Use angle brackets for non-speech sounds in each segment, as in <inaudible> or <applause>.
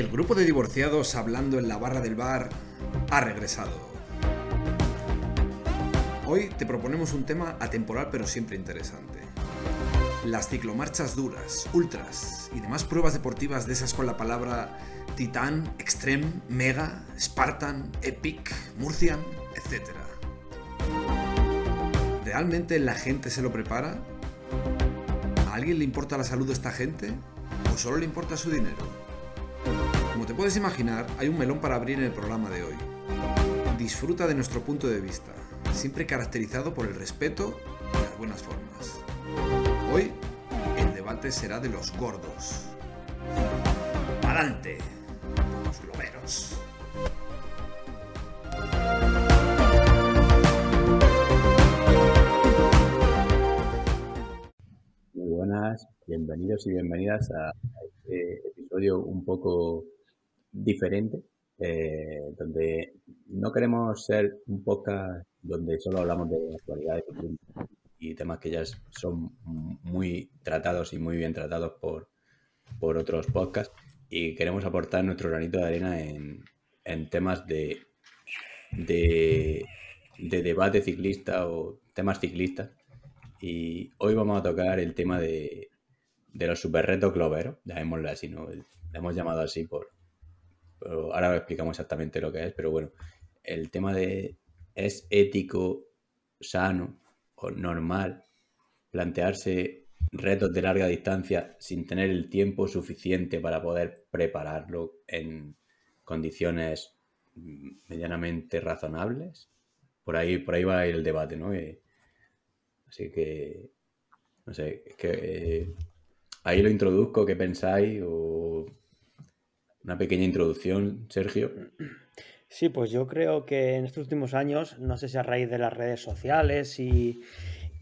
El grupo de divorciados hablando en la barra del bar ha regresado. Hoy te proponemos un tema atemporal pero siempre interesante. Las ciclomarchas duras, ultras y demás pruebas deportivas de esas con la palabra titán, extreme, mega, spartan, epic, murcian, etc. ¿Realmente la gente se lo prepara? ¿A alguien le importa la salud de esta gente? ¿O solo le importa su dinero? Como te puedes imaginar, hay un melón para abrir en el programa de hoy. Disfruta de nuestro punto de vista, siempre caracterizado por el respeto y las buenas formas. Hoy, el debate será de los gordos. ¡Adelante! Los globeros. Muy buenas, bienvenidos y bienvenidas a este episodio un poco diferente, eh, donde no queremos ser un podcast donde solo hablamos de actualidades y temas que ya son muy tratados y muy bien tratados por, por otros podcasts y queremos aportar nuestro granito de arena en, en temas de, de, de debate ciclista o temas ciclistas y hoy vamos a tocar el tema de, de los super retos globeros, llamémoslo así, ¿no? Le hemos llamado así por... Pero ahora explicamos exactamente lo que es, pero bueno, el tema de es ético, sano o normal plantearse retos de larga distancia sin tener el tiempo suficiente para poder prepararlo en condiciones medianamente razonables. Por ahí, por ahí va el debate, ¿no? Eh, Así que, no sé, es que eh, ahí lo introduzco, ¿qué pensáis? O una pequeña introducción, Sergio. Sí, pues yo creo que en estos últimos años, no sé si a raíz de las redes sociales y,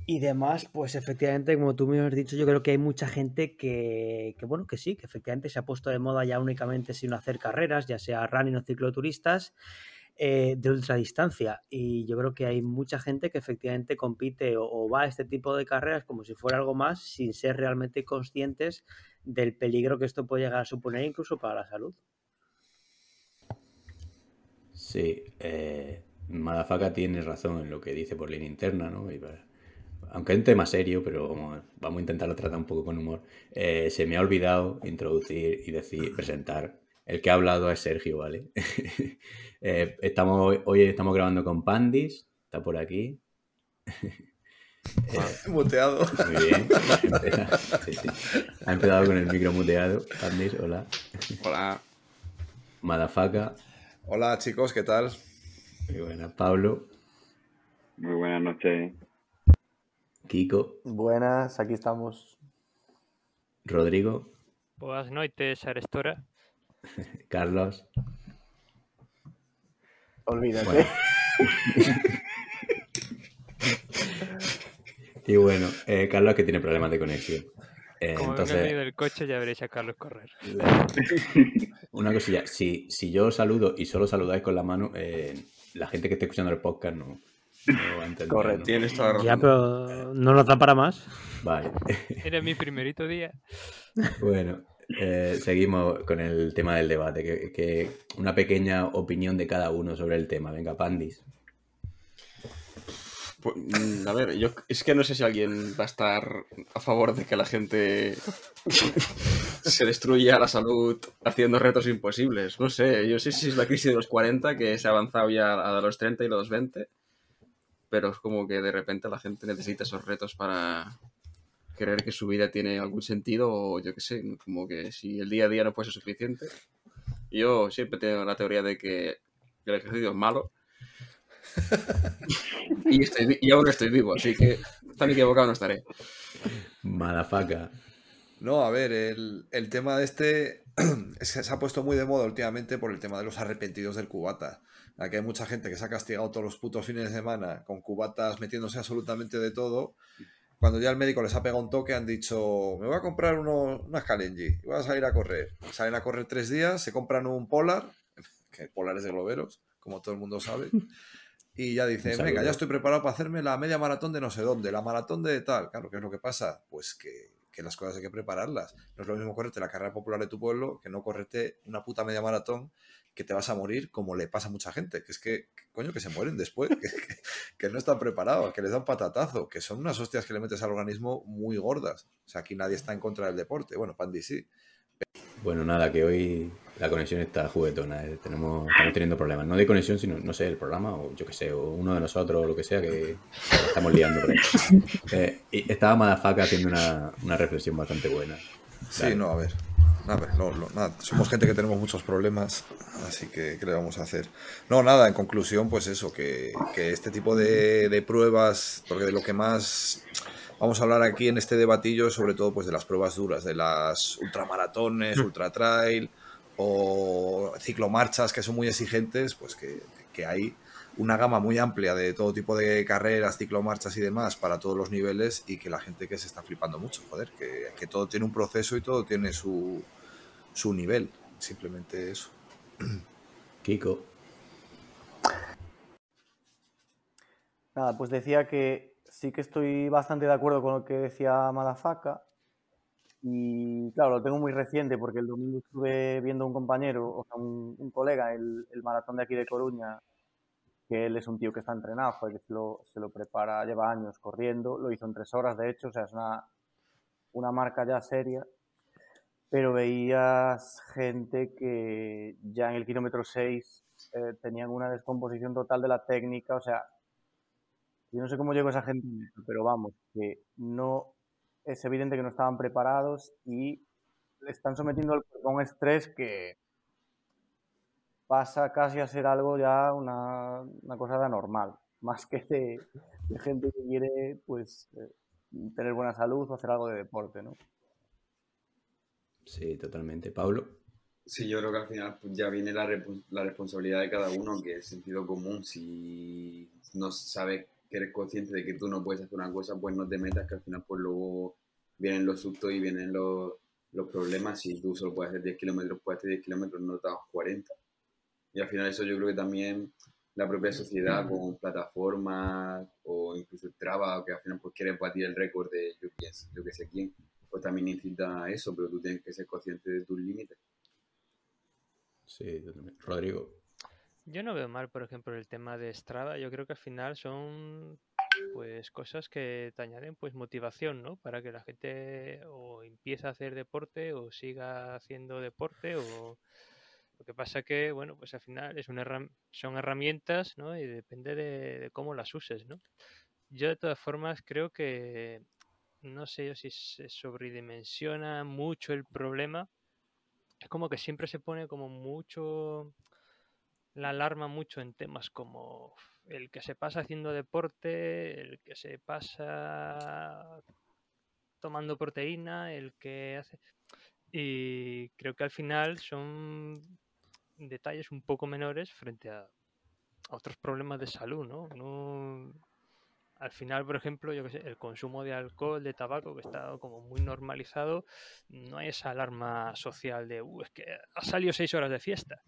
y demás, pues efectivamente, como tú me has dicho, yo creo que hay mucha gente que, que, bueno, que sí, que efectivamente se ha puesto de moda ya únicamente sin hacer carreras, ya sea running o cicloturistas, eh, de ultradistancia. Y yo creo que hay mucha gente que efectivamente compite o, o, va a este tipo de carreras como si fuera algo más, sin ser realmente conscientes del peligro que esto puede llegar a suponer incluso para la salud. Sí, eh, Madafaka tiene razón en lo que dice por línea interna, ¿no? Y para, aunque es un tema serio, pero vamos, vamos a intentarlo tratar un poco con humor. Eh, se me ha olvidado introducir y decir, presentar. El que ha hablado es Sergio, ¿vale? <laughs> eh, estamos, hoy estamos grabando con Pandis, está por aquí. <laughs> eh, <laughs> muteado. Muy bien. Sí, sí. Ha empezado con el micro muteado. Pandis, hola. Hola. Madafaka. Hola chicos, ¿qué tal? Muy buena. Pablo. Muy buenas noches. Kiko. Buenas, aquí estamos. Rodrigo. Boas noites, Arestora. <laughs> Carlos. Olvídate. Bueno. <laughs> y bueno, eh, Carlos que tiene problemas de conexión. Eh, Como entonces, venga medio del coche ya veréis a Carlos correr. <laughs> una cosilla, si, si yo saludo y solo saludáis con la mano, eh, la gente que esté escuchando el podcast no, no va a entender. Correcto. ¿no? Tienes toda razón. Ya, pero no nos da para más. Vale. Era mi primerito día. Bueno, eh, seguimos con el tema del debate. Que, que una pequeña opinión de cada uno sobre el tema. Venga, Pandis. Pues, mm, a ver, yo es que no sé si alguien va a estar a favor de que la gente se destruya la salud haciendo retos imposibles. No sé, yo sé si es la crisis de los 40 que se ha avanzado ya a los 30 y los 20, pero es como que de repente la gente necesita esos retos para creer que su vida tiene algún sentido o yo qué sé, como que si el día a día no fuese suficiente. Yo siempre tengo la teoría de que el ejercicio es malo <laughs> y, estoy, y aún estoy vivo, así que tan equivocado no estaré. Madafaca. No, a ver, el, el tema de este <clears throat> es que se ha puesto muy de moda últimamente por el tema de los arrepentidos del cubata. Aquí hay mucha gente que se ha castigado todos los putos fines de semana con cubatas metiéndose absolutamente de todo. Cuando ya el médico les ha pegado un toque, han dicho: Me voy a comprar uno, unas Kalenji y voy a salir a correr. Salen a correr tres días, se compran un Polar, <laughs> que Polar es de globeros, como todo el mundo sabe. Y ya saludo. venga, ya estoy preparado para hacerme la media maratón de no sé dónde, la maratón de tal. Claro, ¿qué es lo que pasa? Pues que, que las cosas hay que prepararlas. No es lo mismo correrte la carrera popular de tu pueblo que no correrte una puta media maratón que te vas a morir como le pasa a mucha gente, que es que, coño, que se mueren después, <laughs> que, que- que no están preparados, que les dan patatazo, que son unas hostias que le metes al organismo muy gordas. O sea, aquí nadie está en contra del deporte. Bueno, Pandy sí. Bueno, nada, que hoy la conexión está juguetona. eh, Tenemos, estamos teniendo problemas. No de conexión, sino, no sé, el programa, o yo qué sé, o uno de nosotros, o lo que sea, que estamos liando por ahí. <laughs> Eh, y estaba Madafaka haciendo una, una reflexión bastante buena. Sí, no, a ver. A ver, no, no, nada, somos gente que tenemos muchos problemas, así que ¿qué le vamos a hacer? No, nada, en conclusión, pues eso, que, que este tipo de, de pruebas, porque de lo que más vamos a hablar aquí en este debatillo es sobre todo pues de las pruebas duras, de las ultramaratones, ultra trail o ciclomarchas que son muy exigentes, pues que, que hay una gama muy amplia de todo tipo de carreras, ciclomarchas y demás para todos los niveles y que la gente que se está flipando mucho, joder, que, que todo tiene un proceso y todo tiene su, su nivel, simplemente eso. <clears throat> Kiko. Nada, pues decía que sí que estoy bastante de acuerdo con lo que decía Madafaka. Y claro, lo tengo muy reciente porque el domingo estuve viendo a un compañero, o sea, un, un colega, el, el maratón de aquí de Coruña, que él es un tío que está entrenado, joder, se lo, se lo prepara, lleva años corriendo, lo hizo en tres horas, de hecho, o sea, es una, una marca ya seria. Pero veías gente que ya en el kilómetro 6 eh, tenían una descomposición total de la técnica, o sea, yo no sé cómo llegó esa gente, pero vamos, que no es evidente que no estaban preparados y le están sometiendo al cuerpo a un estrés que pasa casi a ser algo ya una, una cosa de anormal, más que de, de gente que quiere pues eh, tener buena salud o hacer algo de deporte, ¿no? Sí, totalmente. Pablo. Sí, yo creo que al final pues, ya viene la responsabilidad de cada uno, que es sentido común. Si no sabes que eres consciente de que tú no puedes hacer una cosa, pues no te metas, que al final pues luego vienen los sustos y vienen los, los problemas. Si tú solo puedes hacer 10 kilómetros, puedes hacer 10 kilómetros, no te hagas 40. Y al final eso yo creo que también la propia sociedad con plataformas o incluso el que al final pues quiere batir el récord de yo, pienso, yo que sé quién, pues también incita a eso, pero tú tienes que ser consciente de tus límites. Sí, totalmente. Rodrigo. Yo no veo mal, por ejemplo, el tema de Strava. Yo creo que al final son pues cosas que te añaden pues motivación, ¿no? Para que la gente o empiece a hacer deporte o siga haciendo deporte o lo que pasa que, bueno, pues al final es una son herramientas, ¿no? Y depende de, de cómo las uses, ¿no? Yo de todas formas creo que no sé yo si se sobredimensiona mucho el problema. Es como que siempre se pone como mucho la alarma mucho en temas como el que se pasa haciendo deporte, el que se pasa tomando proteína, el que hace... Y creo que al final son detalles un poco menores frente a, otros problemas de salud, ¿no? No- Al final, por ejemplo, yo que sé, el consumo de alcohol, de tabaco, que está como muy normalizado, no hay esa alarma social de, "Uh, es que ha salido seis horas de fiesta.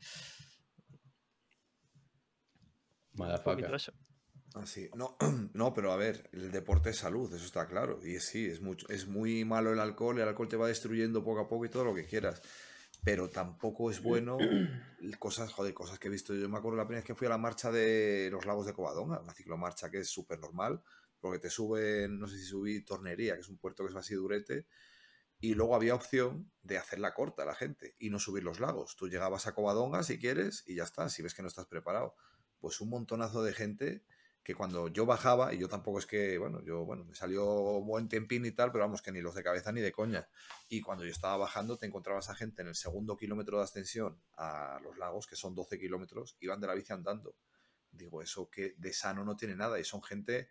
Así, no, <clears throat> no, pero a ver, el deporte es salud, eso está claro. Y sí, es, mucho, es muy malo el alcohol, el alcohol te va destruyendo poco a poco y todo lo que quieras. Pero tampoco es bueno <clears throat> cosas, joder, cosas que he visto. Yo me acuerdo la primera vez que fui a la marcha de los lagos de Covadonga, una ciclomarcha que es súper normal, porque te suben, no sé si subí Tornería, que es un puerto que es así durete, y luego había opción de hacerla corta a la gente y no subir los lagos. Tú llegabas a Covadonga si quieres y ya está, si ves que no estás preparado. Pues un montonazo de gente que cuando yo bajaba, y yo tampoco es que, bueno, yo, bueno, me salió buen tempín y tal, pero vamos, que ni los de cabeza ni de coña. Y cuando yo estaba bajando, te encontrabas a gente en el segundo kilómetro de ascensión a los lagos, que son 12 kilómetros, iban de la bici andando. Digo, eso que de sano no tiene nada, y son gente,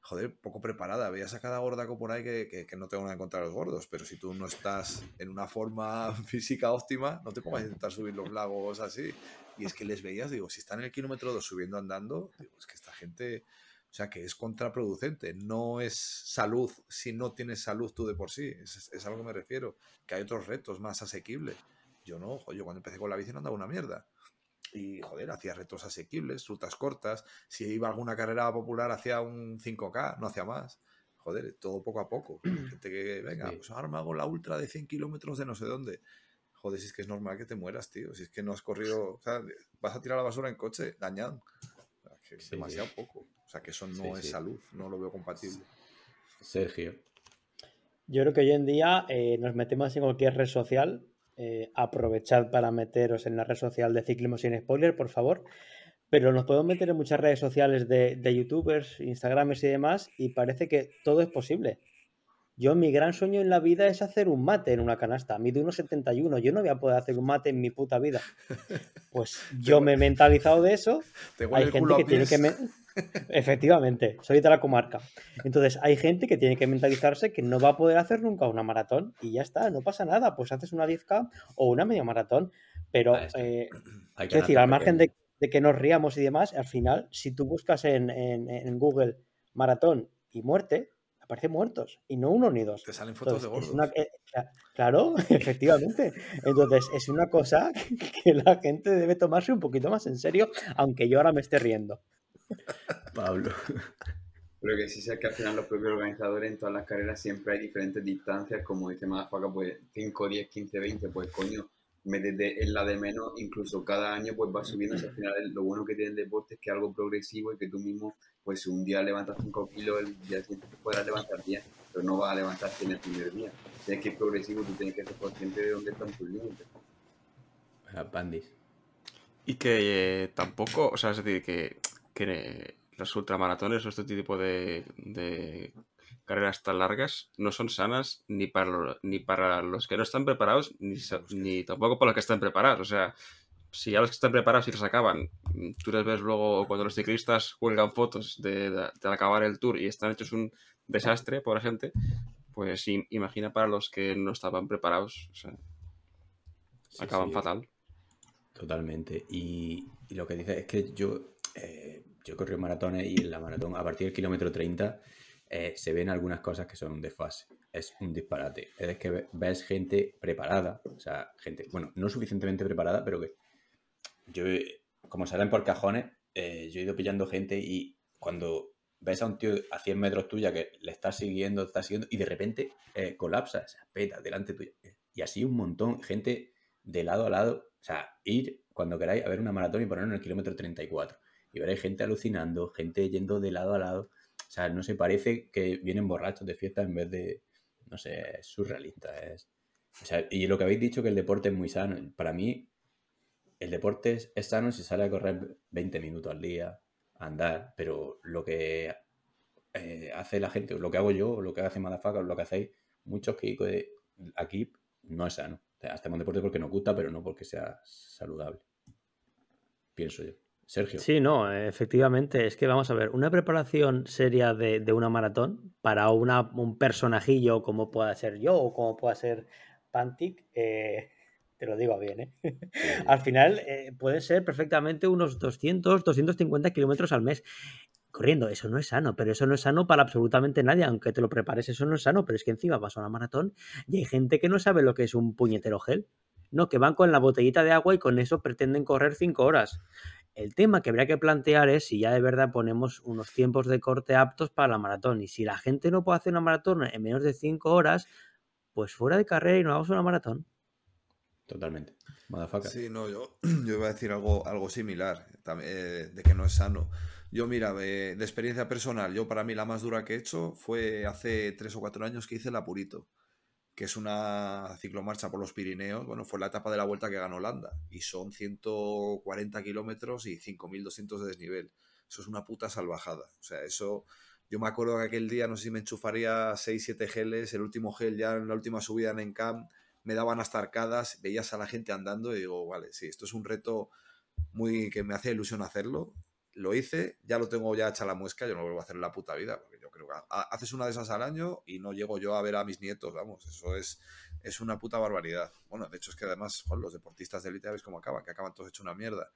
joder, poco preparada. Veías a cada gordaco por ahí que, que, que no tengo nada en contra de los gordos, pero si tú no estás en una forma <laughs> física óptima, no te pongas a intentar subir los lagos así. Y es que les veías, digo, si están en el kilómetro 2 subiendo andando, digo, es que esta gente, o sea, que es contraproducente. No es salud si no tienes salud tú de por sí. Es, es a lo que me refiero. Que hay otros retos más asequibles. Yo no, yo cuando empecé con la bici no andaba una mierda. Y, joder, hacía retos asequibles, rutas cortas. Si iba a alguna carrera popular, hacía un 5K, no hacía más. joder, todo poco a poco. Gente que, venga, Sí. pues ahora me hago la ultra de 100 kilómetros de no sé dónde. Joder, si es que es normal que te mueras, tío. Si es que no has corrido, o sea, vas a tirar la basura en coche, dañado. O sea, que es Sí, sí. demasiado poco. O sea, que eso no Sí, es sí. salud, no lo veo compatible. Sergio. Yo creo que hoy en día eh, nos metemos en cualquier red social. eh, aprovechad para meteros en la red social de Ciclismo sin Spoiler, por favor. Pero nos podemos meter en muchas redes sociales de, de youtubers, instagramers y demás, y parece que todo es posible. Yo, mi gran sueño en la vida es hacer un mate en una canasta. Mido 1,71. Yo no voy a poder hacer un mate en mi puta vida. Pues <laughs> yo me he mentalizado de eso Te hay gente que tiene que... me- <laughs> Efectivamente, soy de la comarca. Entonces, hay gente que tiene que mentalizarse que no va a poder hacer nunca una maratón y ya está, no pasa nada, pues haces una 10K o una media maratón. Pero, Ah, está. eh, <clears throat> decir, al margen de, de que nos riamos y demás, al final, si tú buscas en, en- en Google maratón y muerte, aparecen muertos, y no uno ni dos. Te salen fotos Entonces, de es gordos. una- eh, claro, <laughs> efectivamente. Entonces, es una cosa <laughs> que la gente debe tomarse un poquito más en serio, aunque yo ahora me esté riendo. Pablo. Pero que sí sea que al final los propios organizadores en todas las carreras siempre hay diferentes distancias, como dice Madafaca, pues 5, 10, 15, 20, pues coño, métete en la de menos, incluso cada año pues va subiendo, al final el- lo bueno que tiene el deporte es que es algo progresivo y que tú mismo, pues un día levantas 5 kilos, el día siguiente te podrás levantar 10, pero no vas a levantar 100 el primer día. Tienes que ir progresivo, tú tienes que ser consciente de dónde están tus límites. Ah, Bandis. Y que eh, tampoco, o sea, es decir, que, que las ultramaratones o este tipo de, de carreras tan largas no son sanas ni para, lo- ni para los que no están preparados, ni, ni tampoco para los que están preparados. O sea, si ya los que están preparados y los acaban, tú les ves luego cuando los ciclistas cuelgan fotos de, de- de acabar el tour y están hechos un desastre, por gente, pues im- imagina para los que no estaban preparados, o sea, Sí, acaban sí, fatal. Totalmente. Y, y lo que dice es que yo, eh, yo corrí maratones y en la maratón, a partir del kilómetro 30, eh, se ven algunas cosas que son un desfase. Es un disparate. Es que ve- ves gente preparada, o sea, gente, bueno, no suficientemente preparada, pero que yo, como salen por cajones, eh, yo he ido pillando gente y cuando ves a un tío a 100 metros tuya que le estás siguiendo, te está siguiendo y de repente eh, colapsa, o sea, peta delante tuya. Y así un montón, gente de lado a lado. O sea, ir cuando queráis a ver una maratón y ponerlo en el kilómetro 34. Y veréis gente alucinando, gente yendo de lado a lado. O sea, no se parece que vienen borrachos de fiesta en vez de, no sé, es surrealista. Es, o sea, y lo que habéis dicho que el deporte es muy sano. Para mí, el deporte es, sano si sale a correr 20 minutos al día, andar, pero lo que eh, hace la gente, lo que hago yo, lo que hace Madafaka, o lo que hacéis muchos que aquí no es sano. Hacemos deporte porque nos gusta, pero no porque sea saludable. Pienso yo. Sergio. Sí, no, efectivamente. Es que vamos a ver, una preparación seria de, de una maratón para una, un personajillo como pueda ser yo o como pueda ser Pantic, eh, te lo digo bien, ¿eh? Al final eh, pueden ser perfectamente unos 200, 250 kilómetros al mes corriendo. Eso no es sano, pero eso no es sano para absolutamente nadie, aunque te lo prepares, eso no es sano. Pero es que encima vas a una maratón y hay gente que no sabe lo que es un puñetero gel. No, que van con la botellita de agua y con eso pretenden correr 5 horas. El tema que habría que plantear es si ya de verdad ponemos unos tiempos de corte aptos para la maratón. Y si la gente no puede hacer una maratón en menos de 5 horas, pues fuera de carrera y no hagamos una maratón. Totalmente. Madafaka. Sí, no, yo, <clears throat> yo iba a decir algo, algo similar, eh, de que no es sano. Yo, mira, de, de experiencia personal, yo para mí la más dura que he hecho fue hace tres o cuatro años que hice el Apurito, que es una ciclomarcha por los Pirineos. Bueno, fue la etapa de la vuelta que ganó Holanda y son 140 kilómetros y 5.200 de desnivel. Eso es una puta salvajada. O sea, eso. Yo me acuerdo que aquel día, no sé si me enchufaría 6-7 geles, el último gel ya en la última subida en Encamp, me daban hasta arcadas, veías a la gente andando y digo, vale, sí, esto es un reto muy que me hace ilusión hacerlo. Lo hice, ya lo tengo ya hecha la muesca, yo no lo vuelvo a hacer en la puta vida, porque yo creo que ha- haces una de esas al año y no llego yo a ver a mis nietos, vamos, eso es, es una puta barbaridad. Bueno, de hecho es que además joder, los deportistas de élite, ¿ves cómo acaban? Que acaban todos hechos una mierda.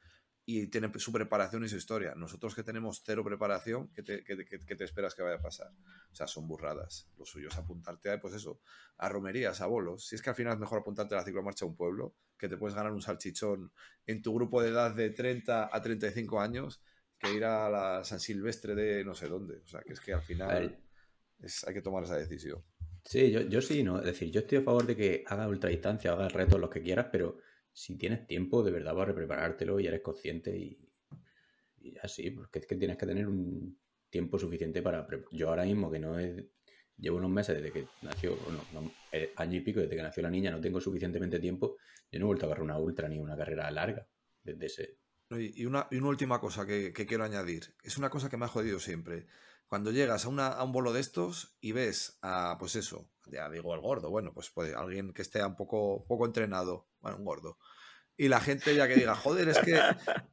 Y tienen su preparación y su historia. Nosotros que tenemos cero preparación, ¿qué te, qué qué- qué te esperas que vaya a pasar? O sea, son burradas. Lo suyo es apuntarte a, pues eso, a romerías, a bolos. Si es que al final es mejor apuntarte a la ciclomarcha a un pueblo, que te puedes ganar un salchichón en tu grupo de edad de 30 a 35 años, que ir a la San Silvestre de no sé dónde. O sea, que es que al final... Es, hay que tomar esa decisión. Sí, yo, yo sí, ¿no? Es decir, yo estoy a favor de que hagas ultradistancia, hagas retos los que quieras, pero si tienes tiempo de verdad para preparártelo y eres consciente y, así, porque es que tienes que tener un tiempo suficiente para... Yo ahora mismo que no he... Llevo unos meses desde que nació, bueno, no, eh, año y pico desde que nació la niña, no tengo suficientemente tiempo, yo no he vuelto a correr una ultra ni una carrera larga desde ese... Y una, y una última cosa que quiero añadir. Es una cosa que me ha jodido siempre. Cuando llegas a, una, a un bolo de estos y ves a, pues eso, ya digo el gordo, bueno, pues, pues alguien que esté un poco, poco entrenado, bueno, un gordo. Y la gente ya que diga, joder, es que,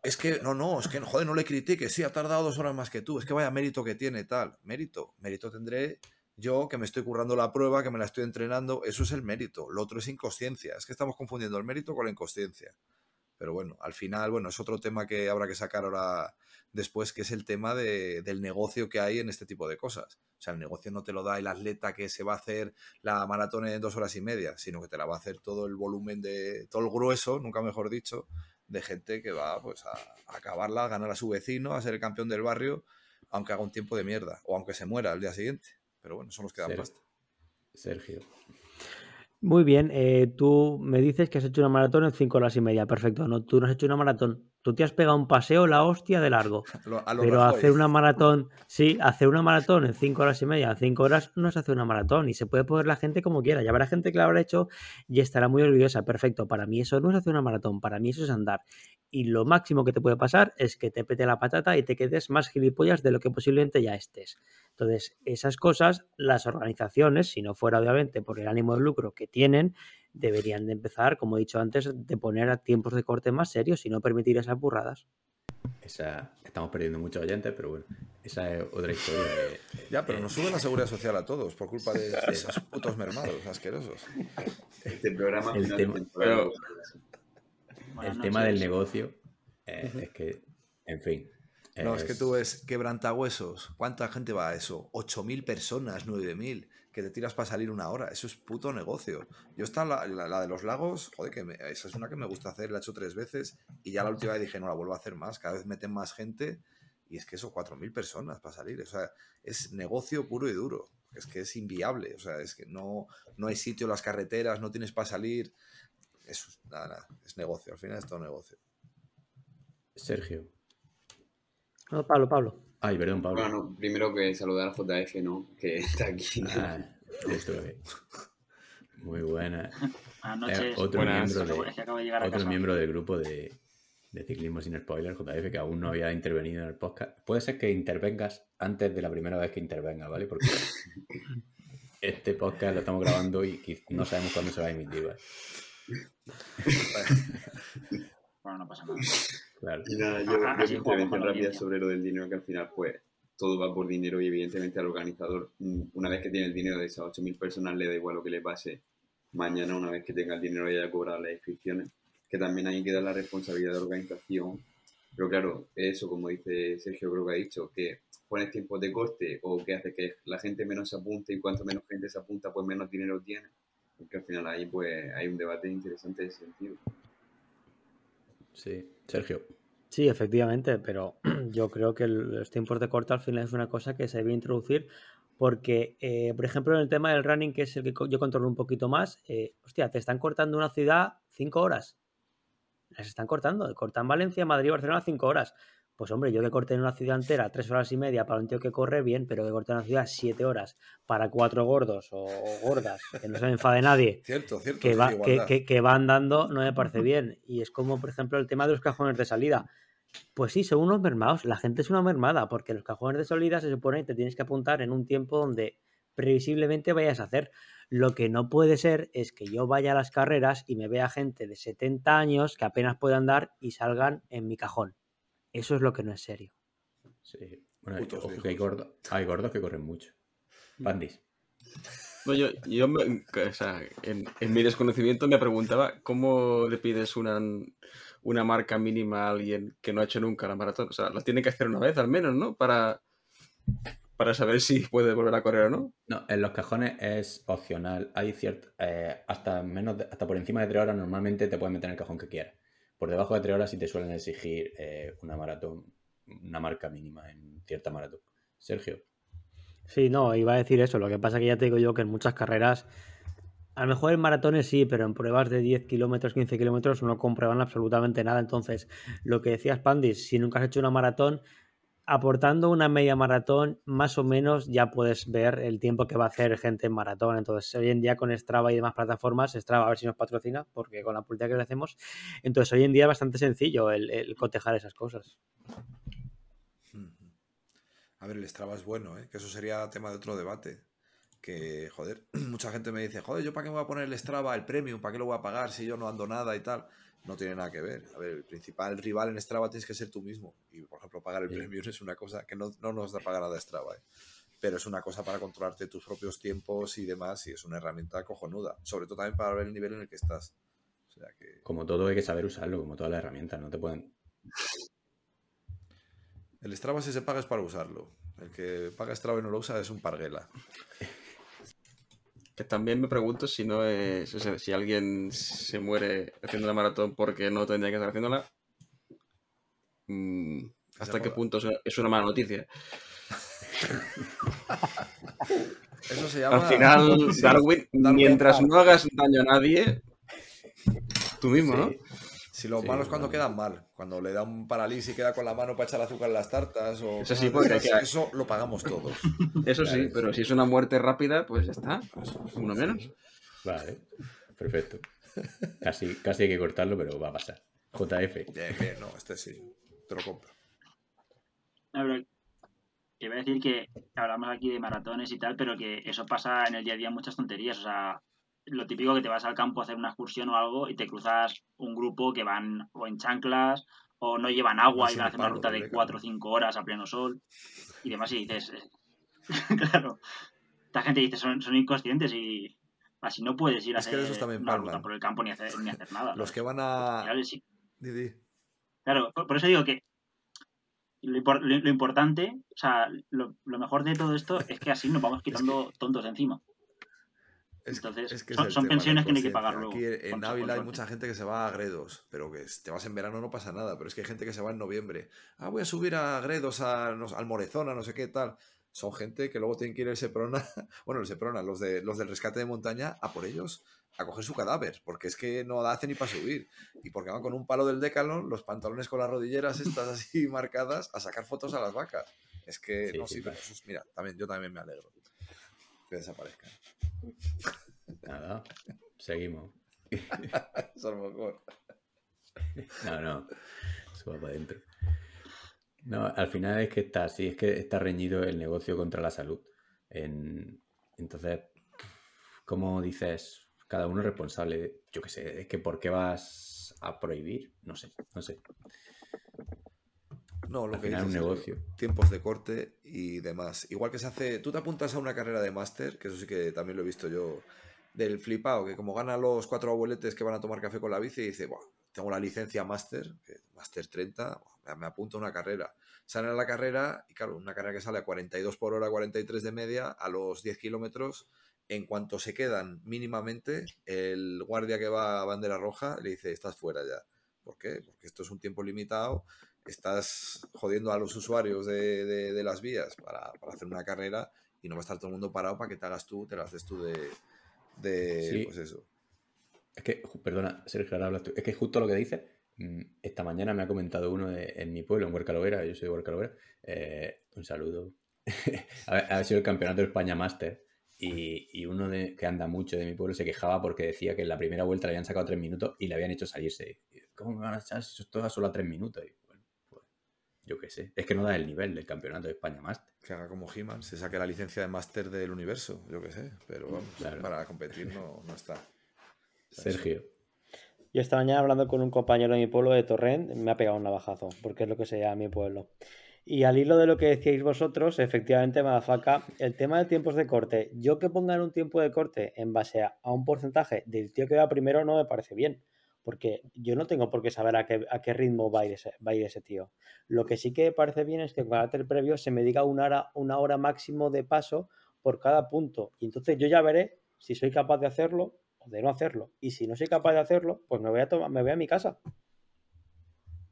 es que, no, no, es que, joder, no le critiques, sí, ha tardado dos horas más que tú, es que vaya mérito que tiene, tal. Mérito, mérito tendré yo que me estoy currando la prueba, que me la estoy entrenando, eso es el mérito. Lo otro es inconsciencia. Es que estamos confundiendo el mérito con la inconsciencia. Pero bueno, al final, bueno, es otro tema que habrá que sacar ahora después, que es el tema de- del negocio que hay en este tipo de cosas. O sea, el negocio no te lo da el atleta que se va a hacer la maratón en dos horas y media, sino que te la va a hacer todo el volumen de, todo el grueso, nunca mejor dicho, de gente que va pues a, a acabarla, a ganar a su vecino, a ser el campeón del barrio, aunque haga un tiempo de mierda, o aunque se muera al día siguiente. Pero bueno, son los que dan Ser- pasta. Sergio. Muy bien, eh, tú me dices que has hecho una maratón en 5 horas y media, perfecto. No, tú no has hecho una maratón, tú te has pegado un paseo la hostia de largo. <laughs> A lo- Pero Rajoy. hacer una maratón, sí, hacer una maratón en 5 horas y media, en 5 horas no se hace una maratón y se puede poner la gente como quiera. Ya habrá gente que la habrá hecho y estará muy orgullosa. Perfecto, para mí eso no es hacer una maratón, para mí eso es andar. Y lo máximo que te puede pasar es que te pete la patata y te quedes más gilipollas de lo que posiblemente ya estés. Entonces, esas cosas, las organizaciones, si no fuera obviamente por el ánimo de lucro que tienen, deberían de empezar, como he dicho antes, de poner a tiempos de corte más serios y no permitir esas burradas. Esa, estamos perdiendo muchos oyentes, pero bueno, esa es otra historia. de- <laughs> Ya, pero nos sube la seguridad social a todos por culpa de <laughs> esos putos mermados asquerosos. Este programa El tema- de el tema del negocio eh, es que, en fin. No, es que tú ves quebrantahuesos. ¿Cuánta gente va a eso? 8.000 personas, 9.000, que te tiras para salir una hora. Eso es puto negocio. Yo esta, la, la- la de los lagos, joder, que me- esa es una que me gusta hacer, la he hecho tres veces y ya la última vez dije, no la vuelvo a hacer más. Cada vez meten más gente y es que eso, 4.000 personas para salir. O sea, es negocio puro y duro. Es que es inviable. O sea, es que no, no hay sitio en las carreteras, no tienes para salir. Eso es, nada, nada, es negocio. Al final es todo negocio. Sergio. No, Pablo, Pablo. Ay, perdón, Pablo. Bueno, primero que saludar a JF, ¿no? Que está aquí. Ah, Muy buena. Buenas Eh, noches. otro Buenas. miembro, Acabo- de, es que acabo de llegar a otro casa. miembro del grupo de, de Ciclismo Sin Spoiler, JF, que aún no había intervenido en el podcast. Puede ser que intervengas antes de la primera vez que intervenga, ¿vale? Porque <laughs> este podcast lo estamos grabando y no sabemos cuándo se va a emitir, ¿vale? Bueno, no pasa nada. Claro. Y nada, yo, Ajá, yo intervención rápida sobre lo del dinero, que al final, pues, todo va por dinero y evidentemente al organizador, mm, una vez que tiene el dinero de esas 8.000 personas, le da igual lo que le pase mañana, una vez que tenga el dinero y haya cobrado las inscripciones, que también ahí queda la responsabilidad de organización. Pero claro, eso, como dice Sergio, creo que ha dicho, que pones tiempos de corte o que hace que la gente menos se apunte y cuanto menos gente se apunta, pues menos dinero tiene. Porque al final ahí pues hay un debate interesante en ese sentido. Sí. Sergio. Sí, efectivamente, pero <clears throat> yo creo que los tiempos de corte al final es una cosa que se debe introducir porque, eh, por ejemplo, en el tema del running, que es el que yo controlo un poquito más, eh, hostia, te están cortando una ciudad cinco horas. Las están cortando. Cortan Valencia, Madrid, Barcelona cinco horas. Pues hombre, yo que corté en una ciudad entera tres horas y media para un tío que corre bien, pero que corté en una ciudad siete horas para cuatro gordos o, o gordas, que no se me enfade nadie, Cierto, cierto. que, va, que, que- que van dando no me parece bien. Y es como, por ejemplo, el tema de los cajones de salida. Pues sí, son unos mermados. La gente es una mermada, porque los cajones de salida se supone que te tienes que apuntar en un tiempo donde previsiblemente vayas a hacer. Lo que no puede ser es que yo vaya a las carreras y me vea gente de 70 años que apenas puede andar y salgan en mi cajón. Eso es lo que no es serio. Sí. Bueno, Putos ojo que hay gordos, hay gordos que corren mucho. Bandis. No, yo, yo me- o sea, en, en mi desconocimiento me preguntaba cómo le pides una, una marca mínima a alguien que no ha hecho nunca la maratón. O sea, la tiene que hacer una vez al menos, ¿no? Para, para saber si puede volver a correr o no. No, en los cajones es opcional. Hay cierto, eh, hasta menos de- hasta por encima de tres horas normalmente te puedes meter en el cajón que quieras. Por debajo de tres horas sí te suelen exigir eh, una maratón, una marca mínima en cierta maratón. Sergio. Sí, no, iba a decir eso. Lo que pasa que ya te digo yo que en muchas carreras, a lo mejor en maratones sí, pero en pruebas de 10 kilómetros, 15 kilómetros no comprueban absolutamente nada. Entonces, lo que decías, Pandis, si nunca has hecho una maratón, aportando una media maratón, más o menos ya puedes ver el tiempo que va a hacer gente en maratón. Entonces, hoy en día con Strava y demás plataformas, Strava a ver si nos patrocina, porque con la publicidad que le hacemos, entonces hoy en día es bastante sencillo el, el cotejar esas cosas. A ver, el Strava es bueno, ¿eh? que eso sería tema de otro debate. Que, joder, <clears throat> mucha gente me dice, joder, ¿yo para qué me voy a poner el Strava, el premium? ¿Para qué lo voy a pagar si yo no ando nada y tal? No tiene nada que ver. A ver, el principal rival en Strava tienes que ser tú mismo. Y, por ejemplo, pagar el Sí. premium es una cosa que no, no nos da pagar nada Strava, ¿eh? pero es una cosa para controlarte tus propios tiempos y demás, y es una herramienta cojonuda. Sobre todo también para ver el nivel en el que estás. O sea que Como todo hay que saber usarlo, como todas las herramientas, no te pueden... el Strava si se paga es para usarlo. El que paga Strava y no lo usa es un parguela. <laughs> Que también me pregunto si no es. o sea, si alguien se muere haciendo la maratón porque no tendría que estar haciéndola. mm, ¿Hasta se qué punto es una- mala noticia? Eso se llama... Al final, <laughs> Darwin, mientras no hagas daño a nadie, tú mismo, ¿no? Si lo Sí, malo es cuando no. quedan mal, cuando le da un parálisis y queda con la mano para echar azúcar en las tartas o Eso sí, porque hay que- eso lo pagamos todos. <laughs> Eso sí, pero sí. si es una muerte rápida, pues ya está. Eso, Uno menos. Vale, perfecto. Casi, casi hay que cortarlo, pero va a pasar. JF. Bien, bien, no, este sí, te lo compro. No, pero iba a decir que hablamos aquí de maratones y tal, pero que eso pasa en el día a día en muchas tonterías. O sea, lo típico que te vas al campo a hacer una excursión o algo y te cruzas un grupo que van o en chanclas o no llevan agua y van a hacer una ruta de Rebeca. 4 o 5 horas a pleno sol y demás. Y dices, eh, <laughs> claro, esta gente dice, son, son inconscientes y así no puedes ir a Es que hacer esos también una ruta por el campo ni hacer, ni hacer nada. Los que van a... sí. Claro, por, por eso digo que lo, impor- lo- lo importante, o sea, lo, lo mejor de todo esto es que así nos vamos quitando tontos de encima. Es, Entonces, es que son- son la pensiones que no hay que pagar luego, Aquí en Ávila hay mucha gente que se va a Gredos, pero que te vas en verano no pasa nada. Pero es que hay gente que se va en noviembre. Ah, voy a subir a Gredos, a, no- al Morezona, no sé qué tal. Son gente que luego tienen que ir al Seprona, <laughs> bueno, el Seprona, los, de, los del rescate de montaña, a por ellos, a coger su cadáver, porque es que no hace ni para subir. Y porque van con un palo del Decalon, los pantalones con las rodilleras <laughs> estas así marcadas, a sacar fotos a las vacas. Es que, Sí, no, sí, claro. mira, también, yo también me alegro que desaparezcan. Nada, seguimos. <laughs> Eso mejor. No, no, eso va para adentro. No, al final es que está así, es que está reñido el negocio contra la salud. En- entonces, ¿cómo dices? Cada uno es responsable. Yo qué sé, es que ¿por qué vas a prohibir? No sé, no sé. No, lo Al que final es un negocio. tiempos de corte y demás. Igual que se hace, tú te apuntas a una carrera de máster, que eso sí que también lo he visto yo, del flipado, que como gana los cuatro abueletes que van a tomar café con la bici, y dice, Buah, tengo la licencia máster, máster 30, buah, me, apunto a una carrera. Salen a la carrera, y claro, una carrera que sale a 42 por hora, 43 de media, a los 10 kilómetros, en cuanto se quedan mínimamente, el guardia que va a bandera roja le dice, estás fuera ya. ¿Por qué? Porque esto es un tiempo limitado, estás jodiendo a los usuarios de, de- de las vías para, para hacer una carrera y no va a estar todo el mundo parado para que te hagas tú, te la haces tú de, de Sí. pues eso. Es que, perdona, Sergio, ahora hablas tú. Es que justo lo que dices, mm, esta mañana me ha comentado uno de- en mi pueblo, en Huercalovera, yo soy de Huercalovera, eh, un saludo. <laughs> ha, sido el campeonato de España Master y, y uno de, que anda mucho de mi pueblo se quejaba porque decía que en la primera vuelta le habían sacado tres minutos y le habían hecho salirse. Y, ¿Cómo me van a echar si esto es solo a tres minutos? Y, yo qué sé. Es que no da el nivel del campeonato de España Master. Que haga como He-Man, se saque la licencia de máster del universo, yo qué sé, pero vamos, Claro. para competir no, no está. Sergio. Yo esta mañana hablando con un compañero de mi pueblo de Torrent, me ha pegado un navajazo, porque es lo que se llama mi pueblo. Y al hilo de lo que decíais vosotros, efectivamente, Madafaca, el tema de tiempos de corte, yo que pongan un tiempo de corte en base a, a un porcentaje del tío que va primero no me parece bien, porque yo no tengo por qué saber a qué, a qué ritmo va a, ir ese, va a ir ese tío. Lo que sí que me parece bien es que con carácter previo se me diga una hora, una hora máximo de paso por cada punto. Y entonces yo ya veré si soy capaz de hacerlo o de no hacerlo. Y si no soy capaz de hacerlo, pues me voy a, tomar, me voy a mi casa.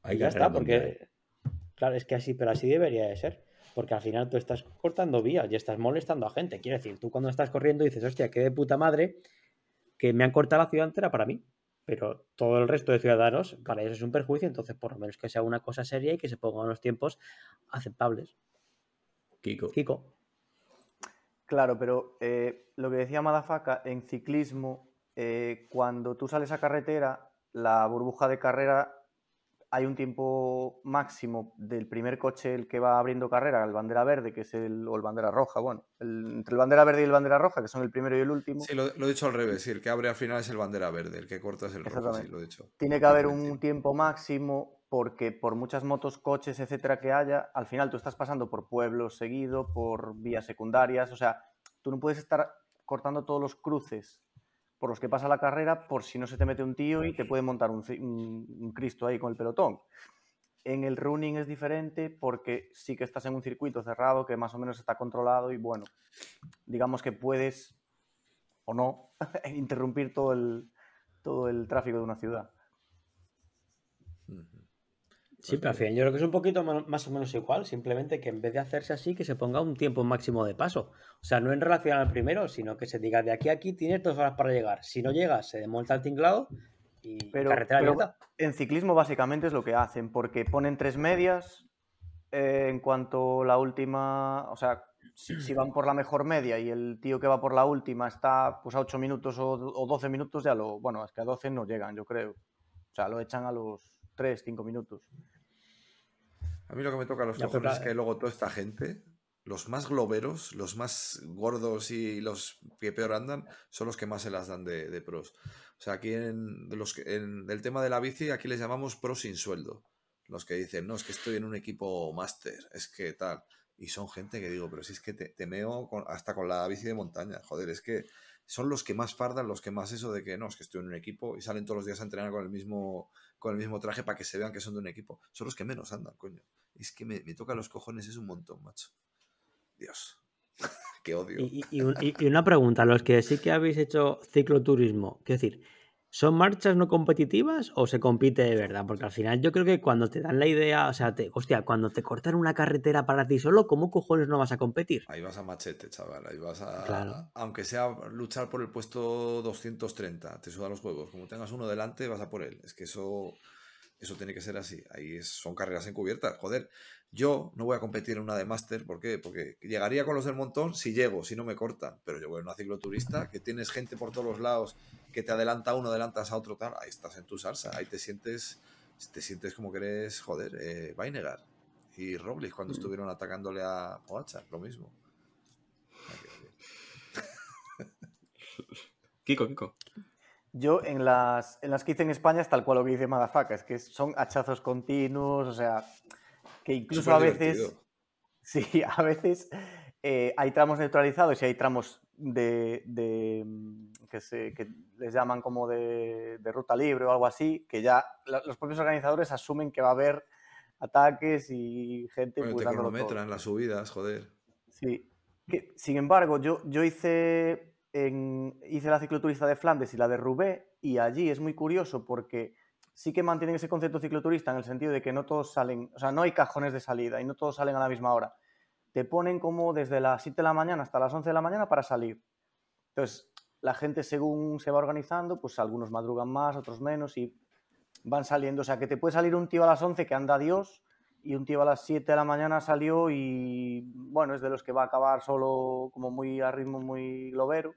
Y ya está, hay- porque claro, es que así, pero así debería de ser. Porque al final tú estás cortando vías y estás molestando a gente. Quiero decir, tú cuando estás corriendo dices, hostia, qué de puta madre que me han cortado la ciudad entera para mí. Pero todo el resto de ciudadanos, para ellos es un perjuicio, entonces por lo menos que sea una cosa seria y que se pongan los tiempos aceptables. Kiko. Kiko. Claro, pero eh, lo que decía Madafaka, en ciclismo, eh, cuando tú sales a carretera, la burbuja de carrera hay un tiempo máximo del primer coche el que va abriendo carrera, el bandera verde, que es el, o el bandera roja, bueno, el- entre el bandera verde y el bandera roja, que son el primero y el último, Sí, lo, lo he dicho al revés. Sí, el que abre al final es el bandera verde, el que corta es el rojo. Sí, lo he dicho. tiene que haber un tiempo máximo porque por muchas motos, coches, etcétera que haya, al final tú estás pasando por pueblos seguido, por vías secundarias, o sea, tú no puedes estar cortando todos los cruces por los que pasa la carrera por si no se te mete un tío y te puede montar un, un Cristo ahí con el pelotón. En el running es diferente porque sí que estás en un circuito cerrado que más o menos está controlado y bueno, digamos que puedes o no <laughs> interrumpir todo el, todo el tráfico de una ciudad. Sí, pero al final yo creo que es un poquito más o menos igual, simplemente que en vez de hacerse así, que se ponga un tiempo máximo de paso. O sea, no en relación al primero, sino que se diga de aquí a aquí tienes dos horas para llegar. Si no llegas, se desmonta el tinglado y Pero, carretera pero abierta. en ciclismo básicamente es lo que hacen, porque ponen tres medias eh, en cuanto la última, o sea, si, si van por la mejor media y el tío que va por la última está pues a 8 minutos o, o 12 minutos, ya lo, bueno, es que a 12 no llegan, yo creo. O sea, lo echan a los 3, 5 minutos. A mí lo que me toca los Ya, pero cojones es claro. que luego toda esta gente, los más globeros, los más gordos y los que peor andan, son los que más se las dan de, de pros. O sea, aquí en, los en el tema de la bici, aquí les llamamos pros sin sueldo. Los que dicen, no, es que estoy en un equipo máster, es que tal. Y son gente que digo, pero si es que te, te meo con- hasta con la bici de montaña. Joder, es que son los que más fardan, los que más eso de que no, es que estoy en un equipo y salen todos los días a entrenar con el mismo, con el mismo traje para que se vean que son de un equipo. Son los que menos andan, coño. Es que me, me toca los cojones, es un montón, macho. Dios. <laughs> Qué odio. Y, y- y un- y- y una pregunta, los que sí que habéis hecho cicloturismo, quiero decir, ¿son marchas no competitivas o se compite de verdad? Porque al final yo creo que cuando te dan la idea, o sea, te, hostia, cuando te cortan una carretera para ti solo, ¿cómo cojones no vas a competir? Ahí vas a machete, chaval. Ahí vas a. Claro. Aunque sea luchar por el puesto 230, te sudan los huevos. Como tengas uno delante, vas a por él. Es que eso. Eso tiene que ser así. Ahí es- son carreras encubiertas. Joder, yo no voy a competir en una de máster. ¿Por qué? Porque llegaría con los del montón si llego, si no me cortan. Pero yo voy en una cicloturista que tienes gente por todos los lados, que te adelanta uno, adelantas a otro, tal. Ahí estás en tu salsa. Ahí te sientes. Te sientes como que eres, joder, eh, Weinegar y Robles cuando estuvieron atacándole a Pogacar, lo mismo. <laughs> Kiko, Kiko. Yo en las, en las que hice en España es tal cual lo que dice Madafaka, es que son hachazos continuos, o sea, que incluso a veces, divertido. <laughs> sí, a veces eh, hay tramos neutralizados y hay tramos de, de, mm, que, se, que les llaman como de, de ruta libre o algo así, que ya los propios organizadores asumen que va a haber ataques y gente Bueno, pues, te dándolo todo. cronometran las subidas, joder. Sí. Que, sin embargo, yo, yo hice, en- hice la cicloturista de Flandes y la de Roubaix y allí es muy curioso porque sí que mantienen ese concepto cicloturista en el sentido de que no todos salen, o sea, no hay cajones de salida y no todos salen a la misma hora. Te ponen como desde las 7 de la mañana hasta las 11 de la mañana para salir. Entonces, la gente según se va organizando, pues algunos madrugan más, otros menos y van saliendo. O sea, que te puede salir un tío a las 11 que anda a Dios y un tío a las 7 de la mañana salió y, bueno, es de los que va a acabar solo como muy a ritmo muy globero.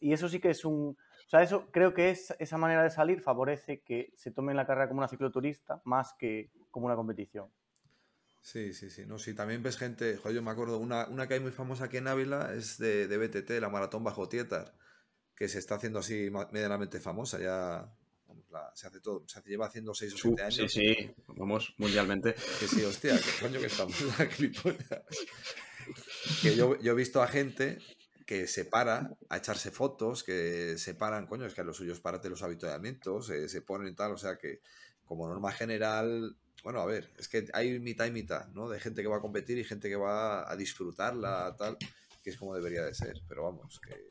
Y eso sí que es un... O sea, eso creo que es, esa manera de salir favorece que se tome la carrera como una cicloturista más que como una competición. Sí, sí, sí. No, sí, también ves gente, joder, yo me acuerdo, una, una que hay muy famosa aquí en Ávila es de, de BTT, la Maratón Bajo Tietar, que se está haciendo así medianamente famosa, ya la- se hace todo, se lleva haciendo 6 o Su- 7 sí, años. sí, vamos, mundialmente. Que sí, hostia, que coño que estamos la clipolla. Que yo, yo he visto a gente que se para a echarse fotos, que se paran, coño, es que a los suyos párate los habituallamientos, eh, se ponen tal, o sea que como norma general, bueno, a ver, es que hay mitad y mitad, ¿no? De gente que va a competir y gente que va a disfrutarla, tal, que es como debería de ser, pero vamos, que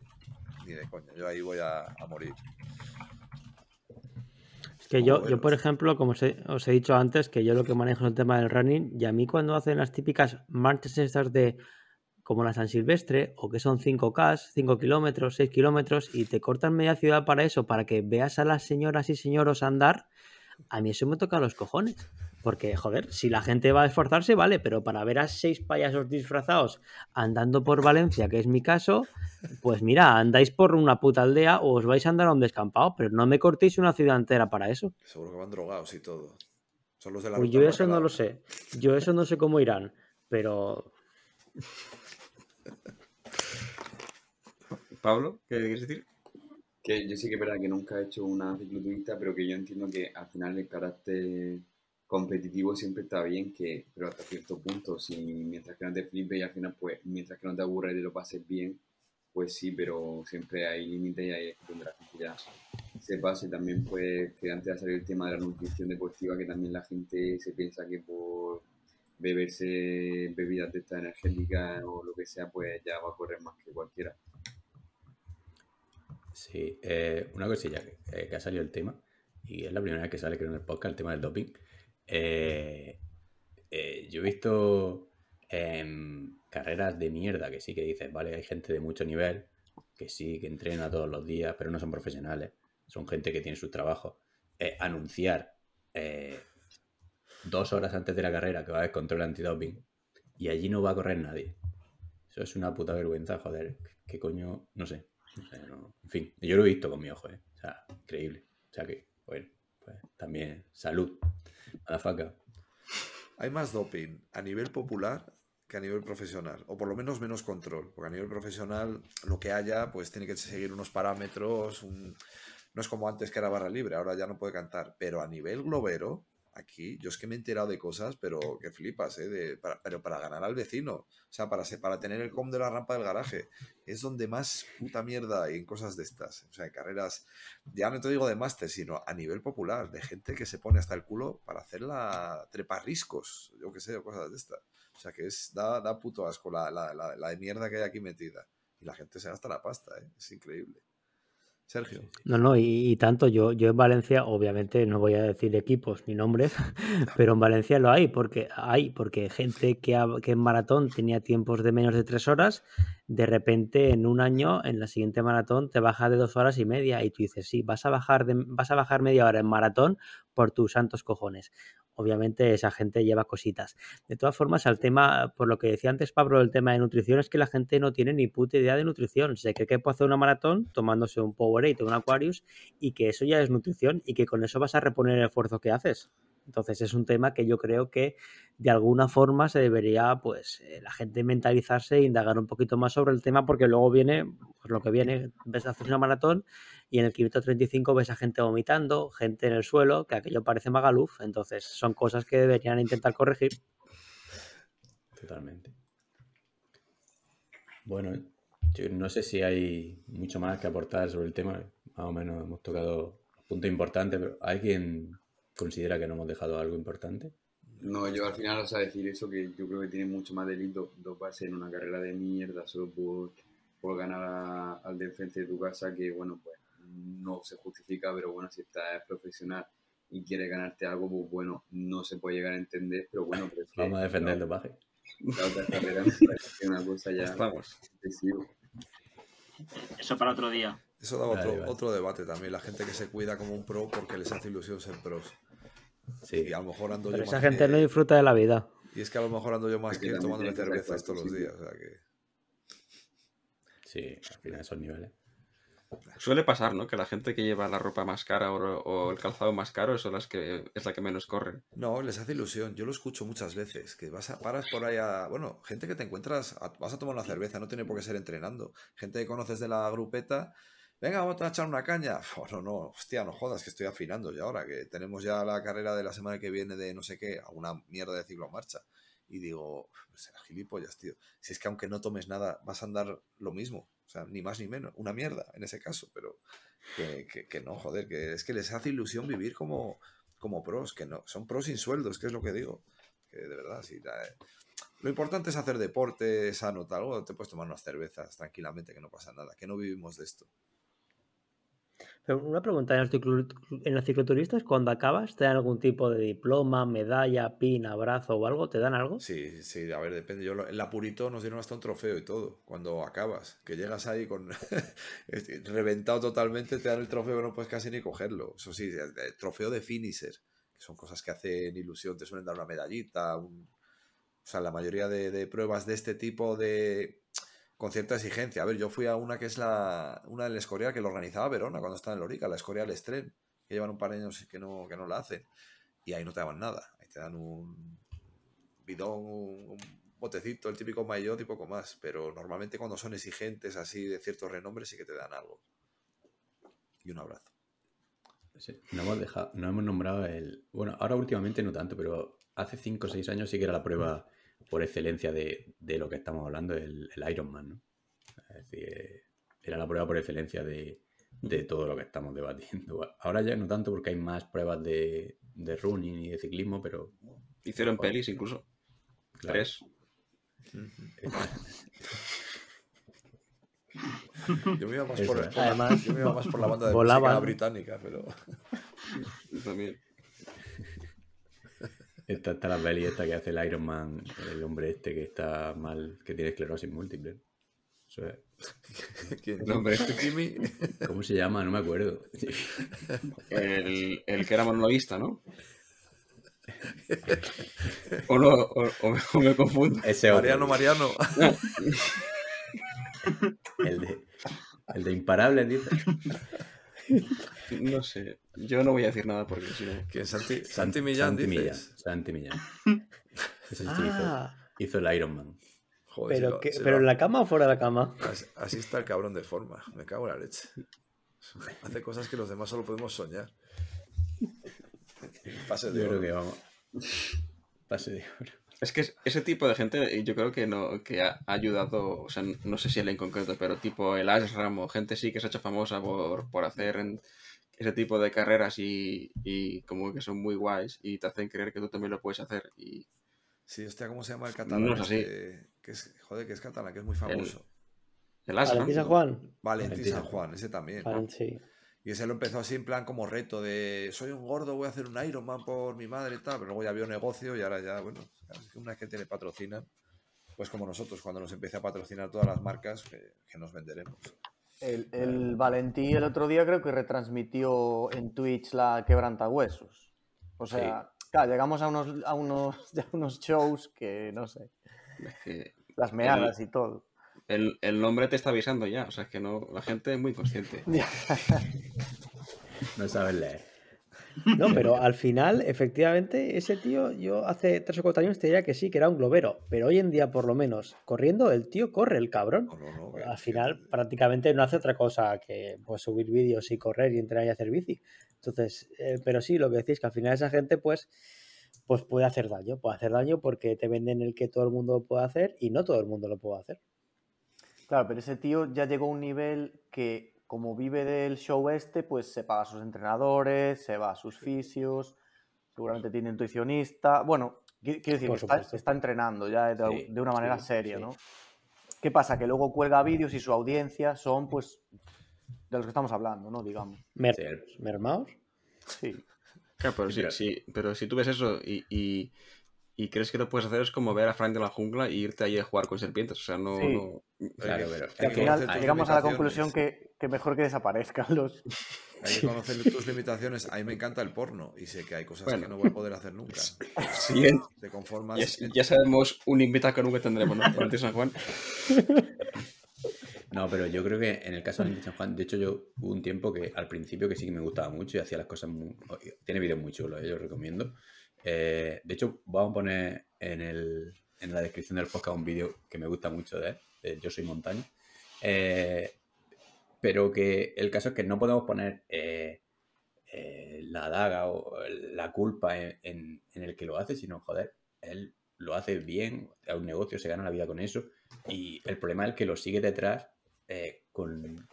ni de coña, yo ahí voy a, a morir. Que Como yo, yo, por ejemplo, como os he, os he dicho antes, que yo lo que manejo es el tema del running, y a mí cuando hacen las típicas marchas estas de como la San Silvestre, o que son 5K, 5 kilómetros, 6 kilómetros, y te cortan media ciudad para eso, para que veas a las señoras y señoros andar, a mí eso me toca los cojones. Porque, joder, si la gente va a esforzarse, vale, pero para ver a seis payasos disfrazados andando por Valencia, que es mi caso, pues mira, andáis por una puta aldea o os vais a andar a un descampado, pero no me cortéis una ciudad entera para eso. Seguro que van drogados y todo. Son los de la Pues yo eso no lo sé. Yo eso no sé cómo irán, pero <laughs> Pablo, ¿qué quieres decir? Que yo sí que es verdad que nunca he hecho una cicloturista, pero que yo entiendo que al final el carácter competitivo siempre está bien, que, pero hasta cierto punto, si mientras que no te flipes y al final, pues, mientras que no te aburras y lo pases bien, pues sí, pero siempre hay límites y es donde la gente ya se pasa y también pues que antes ha salido el tema de la nutrición deportiva, que también la gente se piensa que por beberse bebidas de estas energéticas o lo que sea, pues ya va a correr más que cualquiera. Sí, eh, una cosilla eh, que ha salido el tema, y es la primera vez que sale creo en el podcast el tema del doping. Eh, eh, yo he visto em, carreras de mierda que sí que dices, vale, hay gente de mucho nivel, que sí, que entrena todos los días, pero no son profesionales, son gente que tiene su trabajo. Eh, anunciar eh, dos horas antes de la carrera que va a haber control antidoping y allí no va a correr nadie. Eso es una puta vergüenza, joder. ¿Qué coño? No sé. En fin, yo lo he visto con mi ojo, ¿eh? O sea, increíble. O sea que, bueno, pues también salud. A la faca. Hay más doping a nivel popular que a nivel profesional, o por lo menos menos control, porque a nivel profesional lo que haya pues tiene que seguir unos parámetros, no es como antes que era barra libre, ahora ya no puede cantar, pero a nivel globero, aquí yo es que me he enterado de cosas, pero que flipas, ¿eh? De- para- pero para ganar al vecino, o sea, para, para tener el com de la rampa del garaje, es donde más puta mierda hay en cosas de estas, o sea, en carreras, ya no te digo de máster, sino a nivel popular, de gente que se pone hasta el culo para hacer la treparriscos, yo qué sé, o cosas de estas. O sea, que es, da, da puto asco la, la, la, la de mierda que hay aquí metida. Y la gente se gasta la pasta, ¿eh? Es increíble. Sergio. no, no, y, tanto yo, yo en Valencia, obviamente no voy a decir equipos ni nombres, <laughs> pero en Valencia lo hay, porque hay, porque gente que, ha- que en maratón tenía tiempos de menos de tres horas, de repente en un año, en la siguiente maratón, te baja de dos horas y media, y tú dices, sí, vas a bajar de, vas a bajar media hora en maratón por tus santos cojones. Obviamente esa gente lleva cositas. De todas formas, al tema, por lo que decía antes Pablo, el tema de nutrición, es que la gente no tiene ni puta idea de nutrición. Se cree que puede hacer una maratón tomándose un Powerade o un Aquarius y que eso ya es nutrición y que con eso vas a reponer el esfuerzo que haces. Entonces es un tema que yo creo que de alguna forma se debería, pues, eh, la gente mentalizarse e indagar un poquito más sobre el tema porque luego viene, pues lo que viene, ves hacer una maratón y en el kilómetro 35 ves a gente vomitando, gente en el suelo, que aquello parece Magaluf. Entonces son cosas que deberían intentar corregir. Totalmente. Bueno, yo no sé si hay mucho más que aportar sobre el tema. Más o menos hemos tocado puntos importantes, pero ¿hay quien considera que no hemos dejado algo importante? No, yo al final, o sea, decir eso que yo creo que tiene mucho más delito doparse en una carrera de mierda solo por, por ganar a- al de enfrente de tu casa, que bueno, pues no se justifica, pero bueno, si estás profesional y quieres ganarte algo, pues bueno, no se puede llegar a entender, pero bueno, pero es que Vamos a defender el dopaje. la otra carrera me parece que es una cosa ya Estamos. excesiva. Eso para otro día. Eso da otro, otro debate también. La gente que se cuida como un pro porque les hace ilusión ser pros. Sí, Y a lo mejor ando Pero yo esa más gente que- no disfruta de la vida. Y es que a lo mejor ando yo más que tomándome que ser cervezas todos los días. O sea que... sí, al final esos niveles. Suele pasar, ¿no? Que la gente que lleva la ropa más cara o, o el calzado más caro son las que es la que menos corre. No, les hace ilusión. Yo lo escucho muchas veces. Que vas a, paras por ahí a. Bueno, gente que te encuentras. a- vas a tomar una cerveza, no tiene por qué ser entrenando. Gente que conoces de la grupeta. Venga, vamos a echar una caña. <laughs> Oh, no, no, hostia, no jodas, que estoy afinando ya ahora. Que tenemos ya la carrera de la semana que viene de no sé qué, alguna mierda de ciclomarcha. Y digo, será gilipollas, tío. Si es que aunque no tomes nada, vas a andar lo mismo. O sea, ni más ni menos. Una mierda en ese caso, pero que, no, joder, que es que les hace ilusión vivir como, como pros, que no, son pros sin sueldos, que es lo que digo. Que de verdad, sí. la- lo importante es hacer deporte sano, tal. Luego te puedes tomar unas cervezas tranquilamente, que no pasa nada, que no vivimos de esto. Una pregunta, ¿en los, en cicloturistas cuando acabas te dan algún tipo de diploma, medalla, pin, abrazo o algo? ¿Te dan algo? Sí, sí, a ver, depende. Yo en la Purito nos dieron hasta un trofeo y todo. Cuando acabas, que llegas ahí con <laughs> reventado totalmente, te dan el trofeo, no puedes casi ni cogerlo. Eso sí, trofeo de finisher, que son cosas que hacen ilusión, te suelen dar una medallita, un- o sea, la mayoría de pruebas de este tipo de con cierta exigencia. A ver, yo fui a una que es la una del Escorial que lo organizaba Verona cuando estaba en Lorica, la Escorial Estren, que llevan un par de años que no, que no la hacen. Y ahí no te daban nada. Ahí te dan un bidón, un, un botecito, el típico maillot y poco más. Pero normalmente cuando son exigentes así de cierto renombre sí que te dan algo. Y un abrazo. Sí, No hemos dejado, no hemos nombrado el. Bueno, ahora últimamente no tanto, pero hace 5 o 6 años sí que era la prueba por excelencia de, de lo que estamos hablando, el, el Ironman, ¿no? Es decir, era la prueba por excelencia de, de todo lo que estamos debatiendo. <laughs> Ahora ya no tanto porque hay más pruebas de, de running y de ciclismo, pero. Hicieron pelis incluso. claro. Tres. Yo me iba más, por, Además, yo me iba más por la banda de volaban. música británica, pero Yo También. Esta está la peli esta que hace el Ironman, el hombre este que está mal, que tiene esclerosis múltiple. Eso es. <laughs> ¿quién? El hombre este. Jimmy. ¿Cómo se llama? No me acuerdo. El, el que era monologuista, ¿no? O no, o, o me, o me confundo. Ese otro. Mariano, Mariano. El de, el de Imparables, dice. No sé. Yo no voy a decir nada porque si no. Santi, San- Santi Millán, Santi dices. Millán. Santi Millán. <laughs> Ah, hizo, hizo el Ironman. Joder, se pero, lo- que- se pero lo- en la cama o fuera de la cama. así, así está el cabrón de forma. Me cago en la leche. Hace cosas que los demás solo podemos soñar. Pase de Yo creo oro. que vamos. Pase de oro. Es que es- ese tipo de gente, yo creo que no que ha ha ayudado, o sea, no sé si él en concreto, pero tipo el Ashram o gente sí que se ha hecho famosa por, por hacer en- ese tipo de carreras y, y como que son muy guays y te hacen creer que tú también lo puedes hacer. Y Sí, hostia, ¿cómo se llama el catalán? No es así. este? que es, joder, que es catalán, que es muy famoso. el Ashram, Valentín San Juan. Valentín San Juan, ese también. Y ese lo empezó así en plan como reto de soy un gordo, voy a hacer un Ironman por mi madre y tal, pero luego ya vio negocio y ahora ya, bueno, es que una vez que te le patrocinan, pues como nosotros, cuando nos empiece a patrocinar todas las marcas, que, que nos venderemos. El, el Valentí el otro día creo que retransmitió en Twitch la quebrantahuesos. O sea, claro, llegamos a unos, a unos, <laughs> ya unos shows que no sé, es que las meadas y todo. el, el nombre te está avisando ya, o sea, es que no, la gente es muy consciente. <laughs> No sabes leer. No, <laughs> pero al final, efectivamente, ese tío, yo hace tres o cuatro años te diría que sí, que era un globero, pero hoy en día, por lo menos, corriendo, el tío corre, el cabrón. No, no, no, que- Al final, prácticamente no hace otra cosa que pues, subir vídeos y correr y entrenar y hacer bici. Entonces, eh, pero sí, lo que decís, que al final esa gente, pues, pues puede hacer daño, puede hacer daño porque te venden el que todo el mundo puede hacer y no todo el mundo lo puede hacer. Claro, pero ese tío ya llegó a un nivel que, como vive del show este, pues se paga a sus entrenadores, se va a sus fisios, seguramente tiene intuicionista. Bueno, qui- quiero decir, está, está entrenando ya de, Sí, de una manera sí, seria, sí. ¿no? ¿Qué pasa? Que luego cuelga vídeos y su audiencia son, pues, de los que estamos hablando, ¿no? Digamos. ¿Mermaos? Sí. Claro, pero, Sí, sí, pero- si tú ves eso y, y, y crees que lo puedes hacer es como ver a Frank de la jungla y irte ahí a jugar con serpientes. O sea, no. Sí. no- Claro, pero Que al final llegamos a la conclusión que, que mejor que desaparezcan los... <laughs> Hay que conocer tus limitaciones. A mí me encanta el porno y sé que hay cosas Bueno. que no voy a poder hacer nunca. Siguiente. Te conformas. Ya, ya sabemos un invitado que nunca tendremos, ¿no? Valentín San Juan. <laughs> No, pero yo creo que en el caso de San Juan, de hecho yo hubo un tiempo que al principio que sí que me gustaba mucho y hacía las cosas muy... Tiene vídeos muy chulos, eh, yo os recomiendo. Eh, de hecho, vamos a poner en, el, en la descripción del podcast un vídeo que me gusta mucho de él, de Yo Soy Montaña. Eh, pero que el caso es que no podemos poner eh, eh, la daga o la culpa en, en- en el que lo hace, sino, joder, él lo hace bien, a un negocio, se gana la vida con eso. Y el problema es el que lo sigue detrás eh, con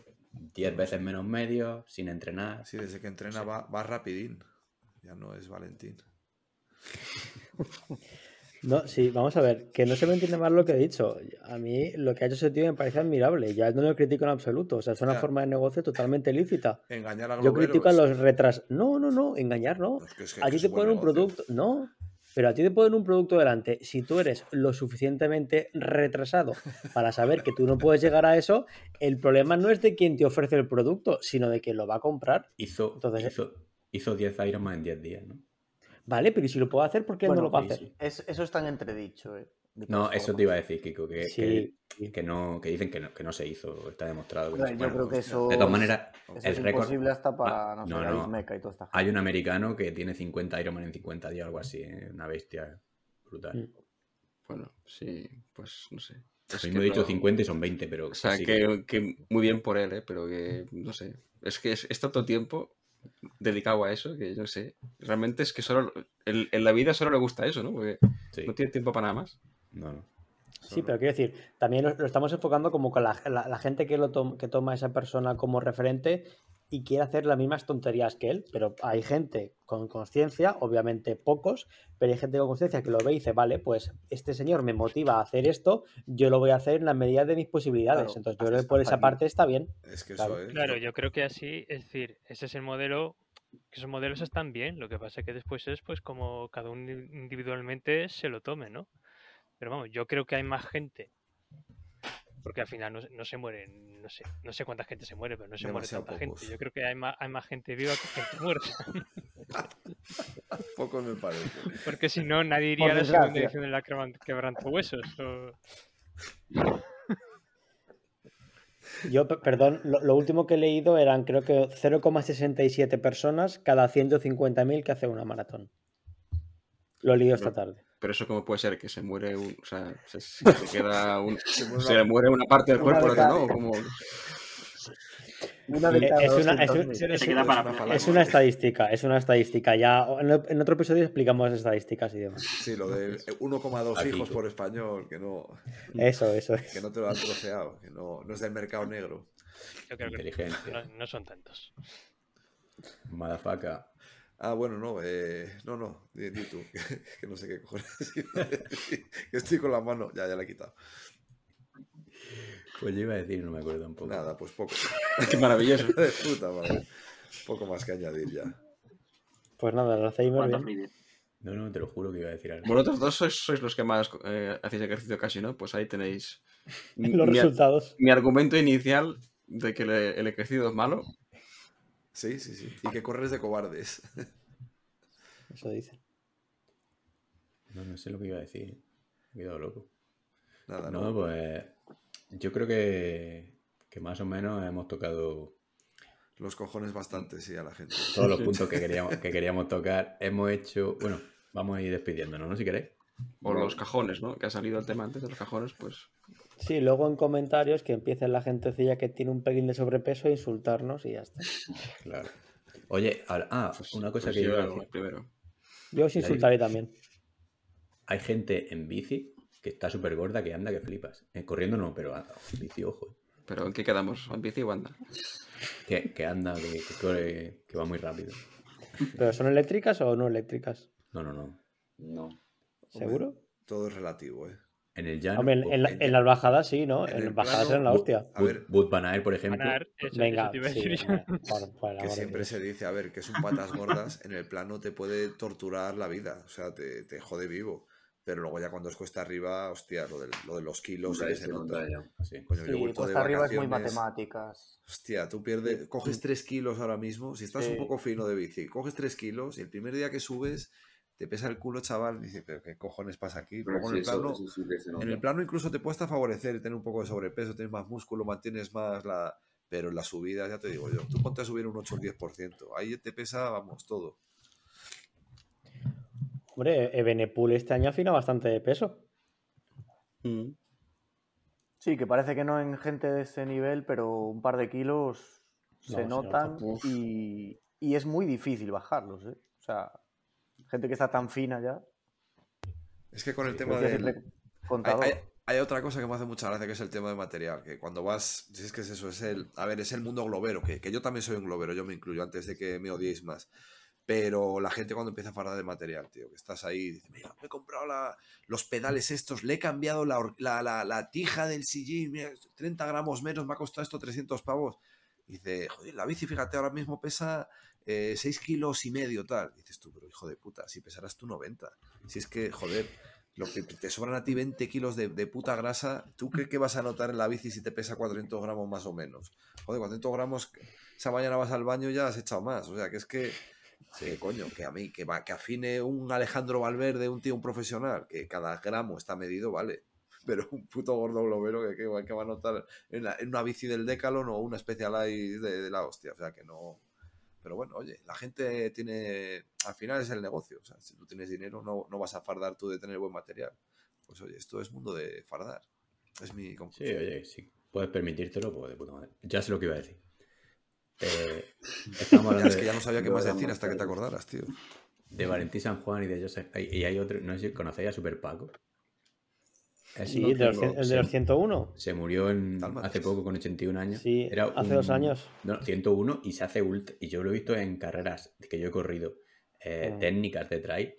10 veces menos medios, sin entrenar. Sí, desde que entrena va, va rapidín. Ya no es Valentín. <laughs> No, sí, vamos a ver, que no se me entiende mal lo que he dicho. A mí lo que ha hecho ese tío me parece admirable. Ya no lo critico en absoluto. O sea, es una Ya. forma de negocio totalmente lícita. Engañar a Yo critico a los retras. No, no, no, engañar no. Es que- es que- A ti te ponen un producto. No, pero a ti te ponen un producto delante. Si tú eres lo suficientemente retrasado para saber que tú no puedes llegar a eso, el problema no es de quien te ofrece el producto, sino de quien lo va a comprar. Hizo, Entonces- hizo, hizo 10 Ironman en 10 días, ¿no? Vale, pero ¿y si lo puedo hacer, por qué Bueno, no lo va a sí, hacer? sí. Es- eso está en entredicho, eh. No, eso te iba a decir, Kiko, que, Sí. que, que no, que dicen que no, que no se hizo, está demostrado. que no se- yo bueno, creo que eso De todas es- maneras, Eso es récord. imposible hasta para, Ah, no sé, no, no. Meca y toda esta gente. Hay un americano que tiene 50 Ironman en 50 días, algo así, ¿eh? una bestia brutal. Mm. Bueno, sí, pues no sé. A Es mí que me he dicho no- 50 y son 20, pero. O sea, que, que muy bien por él, ¿eh? Pero que, no sé. Es que es, es tanto tiempo dedicado a eso que yo no sé. Realmente es que solo. En, en la vida solo le gusta eso, ¿no? Porque sí. no tiene tiempo para nada más. No, no. Sí, pero quiero decir, también lo, lo estamos enfocando como con la, la- la gente que, lo tom- que toma a esa persona como referente y quiere hacer las mismas tonterías que él. Pero hay gente con conciencia, obviamente pocos, pero hay gente con conciencia que lo ve y dice, vale, pues este señor me motiva a hacer esto, yo lo voy a hacer en la medida de mis posibilidades. Claro, Entonces yo creo que por esa aquí. parte está bien. Es que Claro. eso es. Claro, yo creo que así, es decir, ese es el modelo, que esos modelos están bien, lo que pasa que después es pues como cada uno individualmente se lo tome, ¿no? Pero vamos, yo creo que hay más gente, porque al final no, se- no se mueren, no sé, no sé cuánta gente se muere, pero no se muere tanta pocos. gente. Yo creo que hay más, hay más gente viva que gente muerta, <laughs> Pocos me parece. porque si no nadie iría a la segunda edición de la quebran- quebrantahuesos. o- <laughs> Yo, pe- perdón, lo, lo último que he leído eran creo que 0,67 personas cada 150.000 que hace una maratón. Lo he leído esta tarde. Pero eso, ¿cómo puede ser? Que se muere un. O sea, se, se- <laughs> queda un. Se muere Se muere una parte del Una cuerpo, de ¿no? cada- ¿O como Una de cada es una- es un- 200.000. es Se un- queda para una pelear. falange. Es una estadística, es una estadística. Ya en, otro episodio explicamos estadísticas y demás. Sí, lo de 1,2 Aquí, hijos por español, que no, Eso, eso es. que no te lo han troceado, que no, no es del mercado negro. Yo creo que no, no son tantos. Madafaca. Ah, bueno, no, eh, no, no, di, di tú, que, <laughs> que no sé qué cojones. <laughs> que estoy con la mano, ya, ya la he quitado. Pues yo iba a decir, no me acuerdo tampoco. Nada, pues poco. <laughs> Qué maravilloso. De puta madre. Poco más que añadir ya. Pues nada, Alzheimer Cuánta bien. No, no, te lo juro que iba a decir algo. Vosotros dos sois, sois los que más eh, hacéis ejercicio casi, ¿no? Pues ahí tenéis. mi- Los mi, resultados. mi argumento inicial de que le- el ejercicio es malo. Sí, sí, sí. Y que corres de cobardes. <laughs> Eso dice. No, no sé lo que iba a decir. Me he quedado loco. Nada, No, no. pues yo creo que, que más o menos hemos tocado Los cojones bastante, sí, a la gente. todos los puntos que queríamos, que <laughs> queríamos tocar. Hemos hecho, bueno, vamos a ir despidiéndonos, ¿no? Si queréis. O los cajones, ¿no? Que ha salido el tema antes de los cajones, pues. Sí, luego en comentarios que empiece la gentecilla que tiene un pelín de sobrepeso a insultarnos y ya está. Claro. Oye, ahora- ah, una cosa pues que yo iba a decir. primero. Yo os insultaré también. Hay gente en bici que está súper gorda que anda que flipas. Eh, corriendo no, pero anda, en bici, ojo. Pero ¿en qué quedamos? ¿En bici o anda? Que, que anda, que, que corre, que va muy rápido. ¿Pero son eléctricas o no eléctricas? No, no, no. No. ¿Seguro? Todo es relativo, ¿eh? En el llano. Hombre, en, en la- en las bajadas sí, ¿no? en las bajadas eran la hostia. A ver, Wood Van Aert, por ejemplo. Eso, Venga, eso sí, por- por que siempre Dios. se dice, a ver, que es un patas gordas, en el plano te puede torturar la vida, o sea, te, te jode vivo. Pero luego ya cuando es cuesta arriba, hostia, lo de, lo de los kilos sí se nota. Coño, Sí, cuesta arriba es muy matemáticas. Hostia, tú pierdes, coges 3 kilos ahora mismo, si estás un poco fino de bici, coges 3 kilos y el primer día que subes te pesa el culo, chaval, y dices, pero qué cojones pasa aquí. Pero Luego sí, en el plano, eso sí que se nota. en el plano incluso te puede hasta favorecer tener un poco de sobrepeso, tienes más músculo, mantienes más la... Pero en la subida, ya te digo yo, tú ponte a subir un 8 o un 10%, ahí te pesa, vamos, todo. Hombre, Ebenepul este año afina bastante de peso. Mm. Sí, que parece que no en gente de ese nivel, pero un par de kilos No, se se notan nota. y, y es muy difícil bajarlos. ¿eh? O sea, gente que está tan fina ya. Es que con el tema del... siempre Hay, contador. hay- hay otra cosa que me hace mucha gracia que es el tema de material, que cuando vas, si es que es eso, es el, a ver, es el mundo globero, que, que yo también soy un globero, yo me incluyo antes de que me odiéis más. Pero la gente cuando empieza a fardar de material, tío, que estás ahí, dice, mira, me he comprado la- los pedales estos, le he cambiado la, tija del sillín, mira, 30 gramos menos, me ha costado esto 300 pavos. Dice, joder, la bici, fíjate, ahora mismo pesa eh, 6 kilos y medio, tal. Dices tú, pero hijo de puta, si pesarás tú 90. Si es que, joder, lo que te sobran a ti 20 kilos de, de puta grasa, ¿tú qué, qué vas a notar en la bici si te pesa 400 gramos más o menos? Joder, 400 gramos, esa mañana vas al baño y ya has echado más. O sea, que es que, que coño, que a mí, que, va, que afine un Alejandro Valverde, un tío, un profesional, que cada gramo está medido, vale. Pero un puto gordo globero que, que, va- que va a notar en, la- en una bici del Decathlon o una Specialized de, de la hostia. O sea, que no... Pero bueno, oye, la gente tiene. Al final es el negocio. O sea, si tú tienes dinero, no, no vas a fardar tú de tener buen material. Pues oye, esto es mundo de fardar. Es mi Sí, conclusión. oye, si puedes permitírtelo, pues de puta madre. Ya sé lo que iba a decir. Eh, estamos hablando <laughs> Es que ya no sabía qué más decir hasta que te acordaras, tío. de Valentín San Juan y de Joseph. Y y hay otro, no sé si conocéis a Super Paco. Ese Sí, no el de los el de los se- 101. Se murió en, hace poco con 81 años. Sí, Era hace dos años. No, 101 y se hace ultra. Y yo lo he visto en carreras que yo he corrido eh, técnicas de trail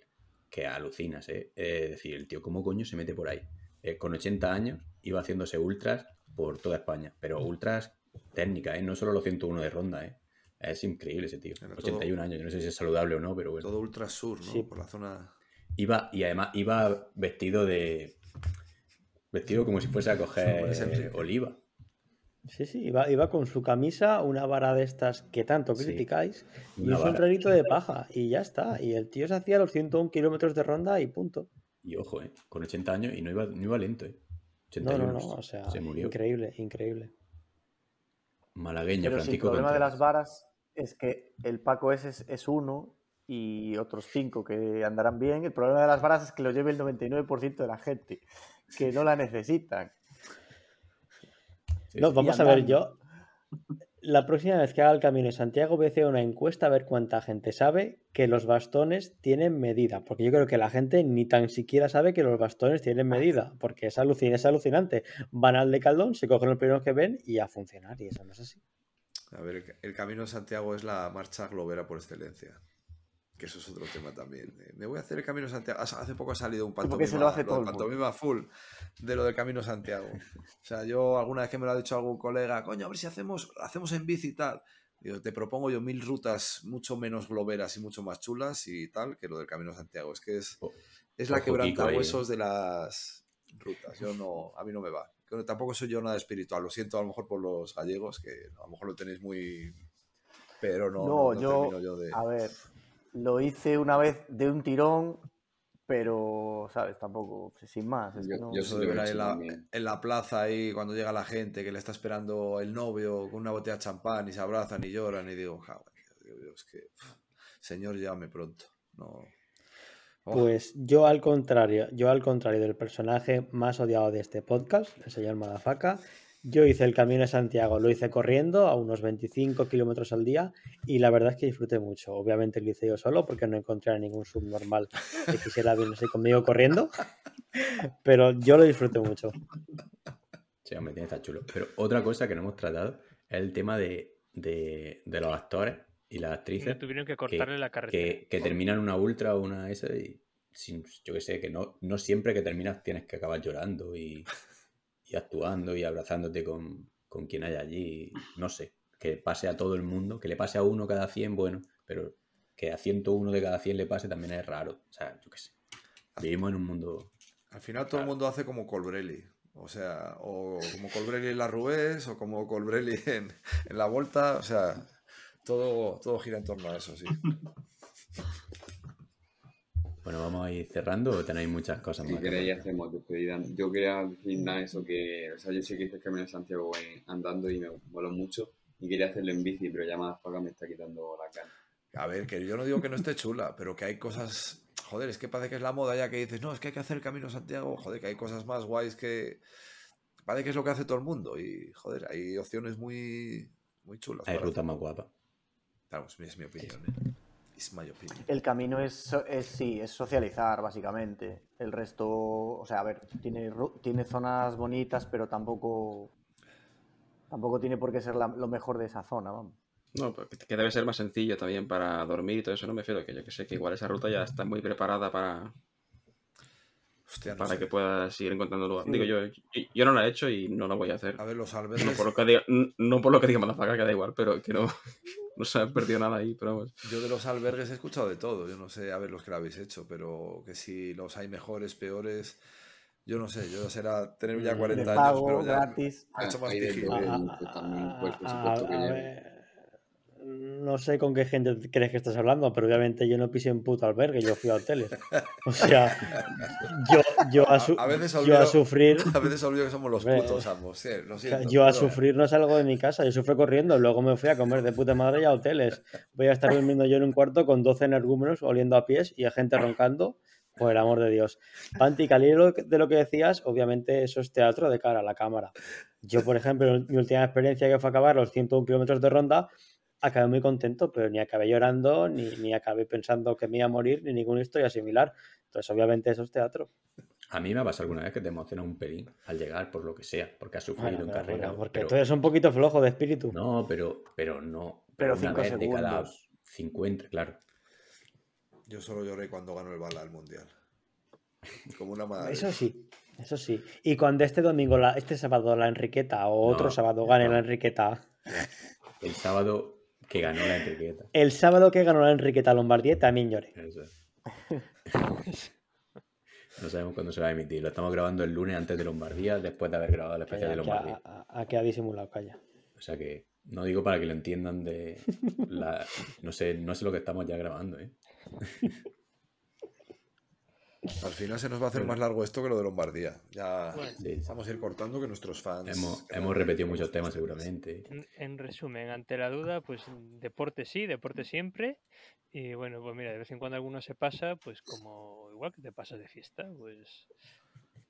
que alucinas, ¿eh? Es decir, el tío, ¿cómo coño se mete por ahí? Eh, con 80 años iba haciéndose ultras por toda España, pero ultras técnicas, ¿eh? No solo los 101 de ronda, ¿eh? Es increíble ese tío. Era todo- 81 años, yo no sé si es saludable o no, pero bueno. Todo ultra sur, ¿no? Sí. Por la zona. Iba, y además iba vestido de. Vestido como si fuese a coger oliva. Sí, sí, iba, iba con su camisa, una vara de estas que tanto Sí, criticáis, y un sombrerito de paja, y ya está. Y el tío se hacía los 101 kilómetros de ronda y punto. Y ojo, ¿eh? Con 80 años y no iba, no iba lento, ¿eh? No, 81. no, no, o sea, se murió. increíble, increíble. Malagueño, Pero sí, el Francisco problema de las varas es que el Paco ese es, es uno y otros cinco que andarán bien. El problema de las varas es que lo lleve el 99% de la gente, que no la necesitan. Sí, No, vamos a ver, yo la próxima vez que haga el Camino de Santiago voy a hacer una encuesta a ver cuánta gente sabe que los bastones tienen medida, porque yo creo que la gente ni tan siquiera sabe que los bastones tienen medida, porque es, alucin- es alucinante. Van al de Caldón, se cogen los primeros que ven y a funcionar, y eso no es así. A ver, el, el Camino de Santiago es la marcha globera por excelencia. Que eso es otro tema también. Eh, Me voy a hacer el Camino Santiago. Hace poco ha salido un pantomima, se lo hace del todo el mundo. pantomima full de lo del Camino Santiago. <laughs> O sea, yo alguna vez que me lo ha dicho algún colega, coño, a ver si hacemos, hacemos en bici y tal. Digo, te propongo yo mil rutas mucho menos globeras y mucho más chulas y tal que lo del Camino Santiago. Es que es, es la ojo, Kiko, quebranta ahí, huesos de las rutas. Yo no, a mí no me va. Tampoco soy yo nada espiritual. Lo siento a lo mejor por los gallegos, que a lo mejor lo tenéis muy. Pero no, No, yo de. a ver, lo hice una vez de un tirón, pero, ¿sabes? Tampoco, sin más. Es que Yo- no- yo lo he en la, también. en la plaza ahí cuando llega la gente que le está esperando el novio con una botella de champán y se abrazan y lloran y digo, "Ja, Dios, Dios, que señor llame pronto. No. Oh, Pues yo al contrario, yo al contrario del personaje más odiado de este podcast, el señor Madafaka, yo hice el Camino de Santiago, lo hice corriendo a unos 25 kilómetros al día y la verdad es que disfruté mucho. Obviamente lo hice yo solo porque no encontré a ningún subnormal que quisiera venirse conmigo corriendo, pero yo lo disfruté mucho. Sí, hombre, tiene que estar chulo. Pero otra cosa que no hemos tratado es el tema de, de- de los actores y las actrices tuvieron que cortarle la carretera. que, que terminan una ultra o una esa y sin, yo que sé, que no, no siempre que terminas tienes que acabar llorando y, y actuando y abrazándote con, con quien haya allí. No sé, que pase a todo el mundo, que le pase a uno cada 100, bueno, pero que a 101 de cada 100 le pase también es raro. O sea, yo qué sé. Vivimos en un mundo... Al final todo el mundo hace como Colbrelli. O sea, o como Colbrelli en la Rubés, o como Colbrelli en, en la Volta. O sea, todo, todo gira en torno a eso, sí. <laughs> Bueno, vamos a ir cerrando o tenéis muchas cosas Si más. que queréis hacemos despedida. Yo quería decir nada eso que, o sea, yo sé que hice el Camino de Santiago en- andando y me moló mucho y quería hacerlo en bici, pero ya más me está quitando la cara. A ver, que yo no digo que no esté chula, pero que hay cosas. Joder, es que parece que es la moda ya que dices, no, es que hay que hacer el Camino de Santiago. Joder, que hay cosas más guays que. Parece que es lo que hace todo el mundo. Y, joder, hay opciones muy, muy chulas. Hay hacer. más guapas. Claro, es mi- es mi opinión. ¿eh? Es my opinion. El camino es, sí, es socializar, básicamente. El resto, o sea, a ver, tiene, tiene zonas bonitas, pero tampoco tampoco tiene por qué ser la- lo mejor de esa zona, vamos. No, porque que debe ser más sencillo también para dormir y todo eso. No me fío que yo que sé que igual esa ruta ya está muy preparada para, Hostia, no para sé. que puedas ir encontrando lugar. Sí. Digo yo, yo, no la he hecho y no la voy a hacer. A ver, los No albergues. por lo que diga, no por lo que diga Madafaka, que da igual, pero que no, <laughs> no se ha perdido nada ahí, pero vamos. Yo de los albergues he escuchado de todo. Yo no sé, a ver los que lo habéis hecho, pero que si los hay mejores, peores. Yo no sé, yo será tener ya Mm, 40 De años, pago, pero ya gratis. ha hecho más. Ah, pues también, pues, por ah, supuesto que a ya- No sé con qué gente crees que estás hablando, pero obviamente yo no pisé en puto albergue, yo fui a hoteles. O sea, yo, yo, a, su- A- a veces yo olvido- a sufrir, <laughs> A veces olvido que somos los putos sí, lo siento, yo a sufrir no salgo de mi casa, yo sufro corriendo, luego me fui a comer de puta madre y a hoteles. Voy a estar durmiendo yo en un cuarto con 12 energúmenos oliendo a pies y a gente roncando, por el amor de Dios. Panti, hilo de lo que decías, obviamente eso es teatro de cara a la cámara. Yo, por ejemplo, mi última experiencia que fue acabar los 101 kilómetros de ronda, acabé muy contento, pero ni acabé llorando, ni, ni acabé pensando que me iba a morir, ni ninguna historia similar. Entonces, obviamente, eso es teatro. A mí me ha pasado alguna vez que te emociona un pelín al llegar por lo que sea, porque has sufrido Bueno, en pero carrera. bueno, porque pero- tú eres un poquito flojo de espíritu. No, pero, pero no. Pero una cinco vez de cada segundos. 50, claro. Yo solo lloré cuando ganó el Bala al Mundial. Como una madre. Eso sí, eso sí. Y cuando este domingo, la- este sábado, la Enriqueta o otro sábado gane no. la Enriqueta, El sábado que ganó la Enriqueta. el sábado que ganó la Enriqueta Lombardía también lloré. Eso. No sabemos cuándo se va a emitir. Lo estamos grabando el lunes antes de Lombardía, después de haber grabado el especial de Lombardía. ha disimulado, calla. O sea que no digo para que lo entiendan de la. No sé, no sé lo que estamos ya grabando, ¿eh? <laughs> Al final se nos va a hacer más largo esto que lo de Lombardía. Ya Bueno. Sí. vamos a ir cortando que nuestros fans. Hemos, hemos repetido muchos temas seguramente. En, en resumen, ante la duda, pues deporte sí, deporte siempre. Y bueno, pues mira, de vez en cuando alguno se pasa, pues como igual que te pasas de fiesta, pues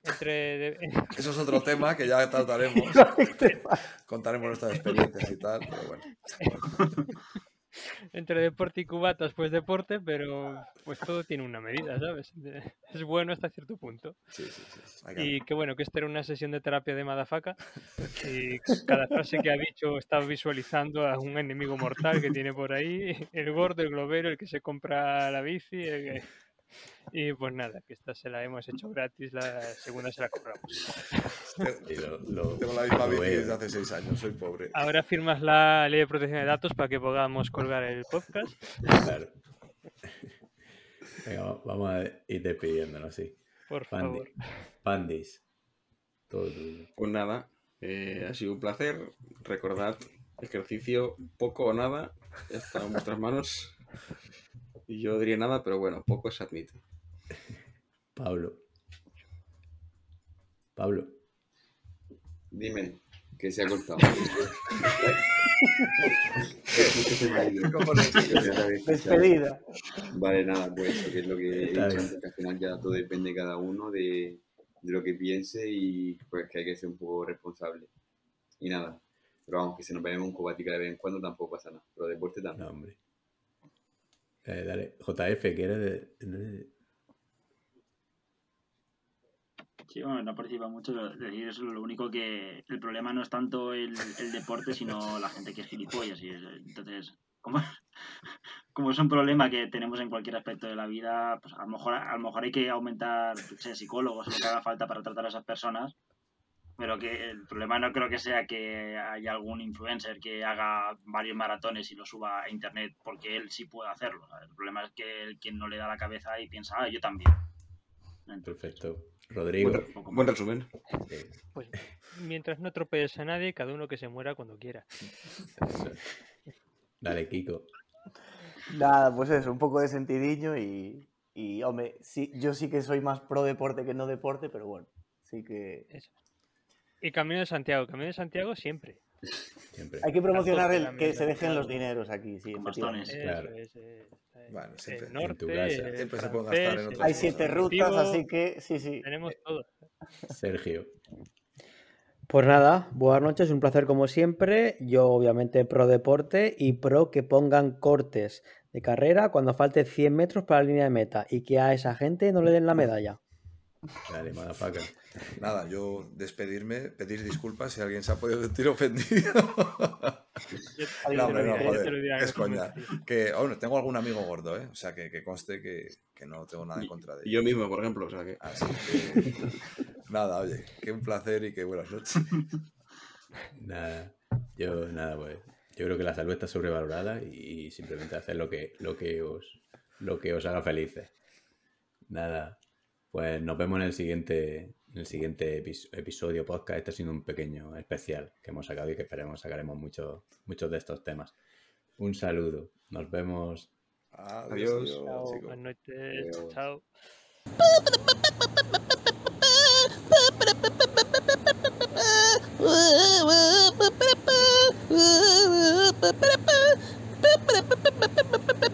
entre de- <laughs> Eso es otro tema que ya trataremos. <laughs> Contaremos nuestras experiencias y tal, pero bueno. <laughs> entre deporte y cubatas, pues deporte, pero pues todo tiene una medida, ¿sabes? <laughs> Es bueno hasta cierto punto. Sí, sí, sí. Y qué bueno que esta era una sesión de terapia de Madafaka. <laughs> Y cada frase que ha dicho estaba visualizando a un enemigo mortal que tiene por ahí, <laughs> el gordo, el globero, el que se compra la bici. el que- Y pues nada, que esta se la hemos hecho gratis, la segunda se la cobramos. <laughs> Y lo- lo- Tengo la misma bici desde hace seis años, soy pobre. Ahora firmas la ley de protección de datos para que podamos colgar el podcast. Claro. Venga, va- vamos a ir despidiéndonos, sí. Por Pandi. favor. Pandis. Todo tuyo. Pues nada, eh, ha sido un placer. Recordad, ejercicio poco o nada, está en vuestras manos. Y yo diría nada, pero bueno, poco se admite. Pablo. Pablo. Dime, que se ha cortado. Despedida. Vale, nada, pues eso que es lo que he Está dicho bien. antes, que al final ya todo depende de cada uno, de, de lo que piense y pues que hay que ser un poco responsable. Y nada, pero vamos, que se nos bebemos un cubatica de vez en cuando tampoco pasa nada, pero deporte también. No, hombre. Eh, dale. JF, que eres de. Sí, bueno, no participa mucho. lo- Decir eso, lo único que el problema no es tanto el, el deporte, sino la gente que es gilipollas. Y es- entonces, como, <laughs> como es un problema que tenemos en cualquier aspecto de la vida, pues a lo mejor, a lo mejor hay que aumentar sé, psicólogos lo que haga falta para tratar a esas personas. Pero que el problema no creo que sea que haya algún influencer que haga varios maratones y lo suba a internet porque él sí puede hacerlo. El problema es que el quien no le da la cabeza y piensa, ah, yo también. Entonces, Perfecto. Rodrigo. Buen, re- buen resumen. Pues mientras no atropelles a nadie, cada uno que se muera cuando quiera. eso. <laughs> Dale, Kiko. Nada, pues eso, un poco de sentidiño y, y hombre, sí, yo sí que soy más pro deporte que no deporte, pero bueno, sí que Eso. Y Camino de Santiago, Camino de Santiago siempre. Siempre. hay que promocionar el que se dejen los dineros aquí, sí, bastones. Claro. Es, eh, eh, Bueno, siempre el en norte, tu casa. el Siempre se francés, gastar en otras Hay cosas. siete rutas, así que sí, sí. Tenemos todo. Sergio. Pues nada, buenas noches, un placer como siempre. Yo obviamente pro deporte y pro que pongan cortes de carrera cuando falte 100 metros para la línea de meta y que a esa gente no le den la medalla. Dale, <laughs> madafaca. Nada, yo despedirme, pedir disculpas si alguien se ha podido sentir <laughs> ofendido. no, no, es coña. Que, bueno, tengo algún amigo gordo, ¿eh? O sea, que, que conste que, que, no tengo nada en contra de él. Yo mismo, por ejemplo, o sea nada, oye, qué un placer y qué buenas noches. <laughs> Nada, yo nada, pues. Yo creo que la salud está sobrevalorada y simplemente hacer lo que, lo que os lo que os haga felices. Nada, pues nos vemos en el siguiente, en el siguiente episodio podcast. Este ha sido un pequeño especial que hemos sacado y que esperemos sacaremos muchos mucho de estos temas. Un saludo. Nos vemos. Adiós. Buenas noches. Chao. <laughs>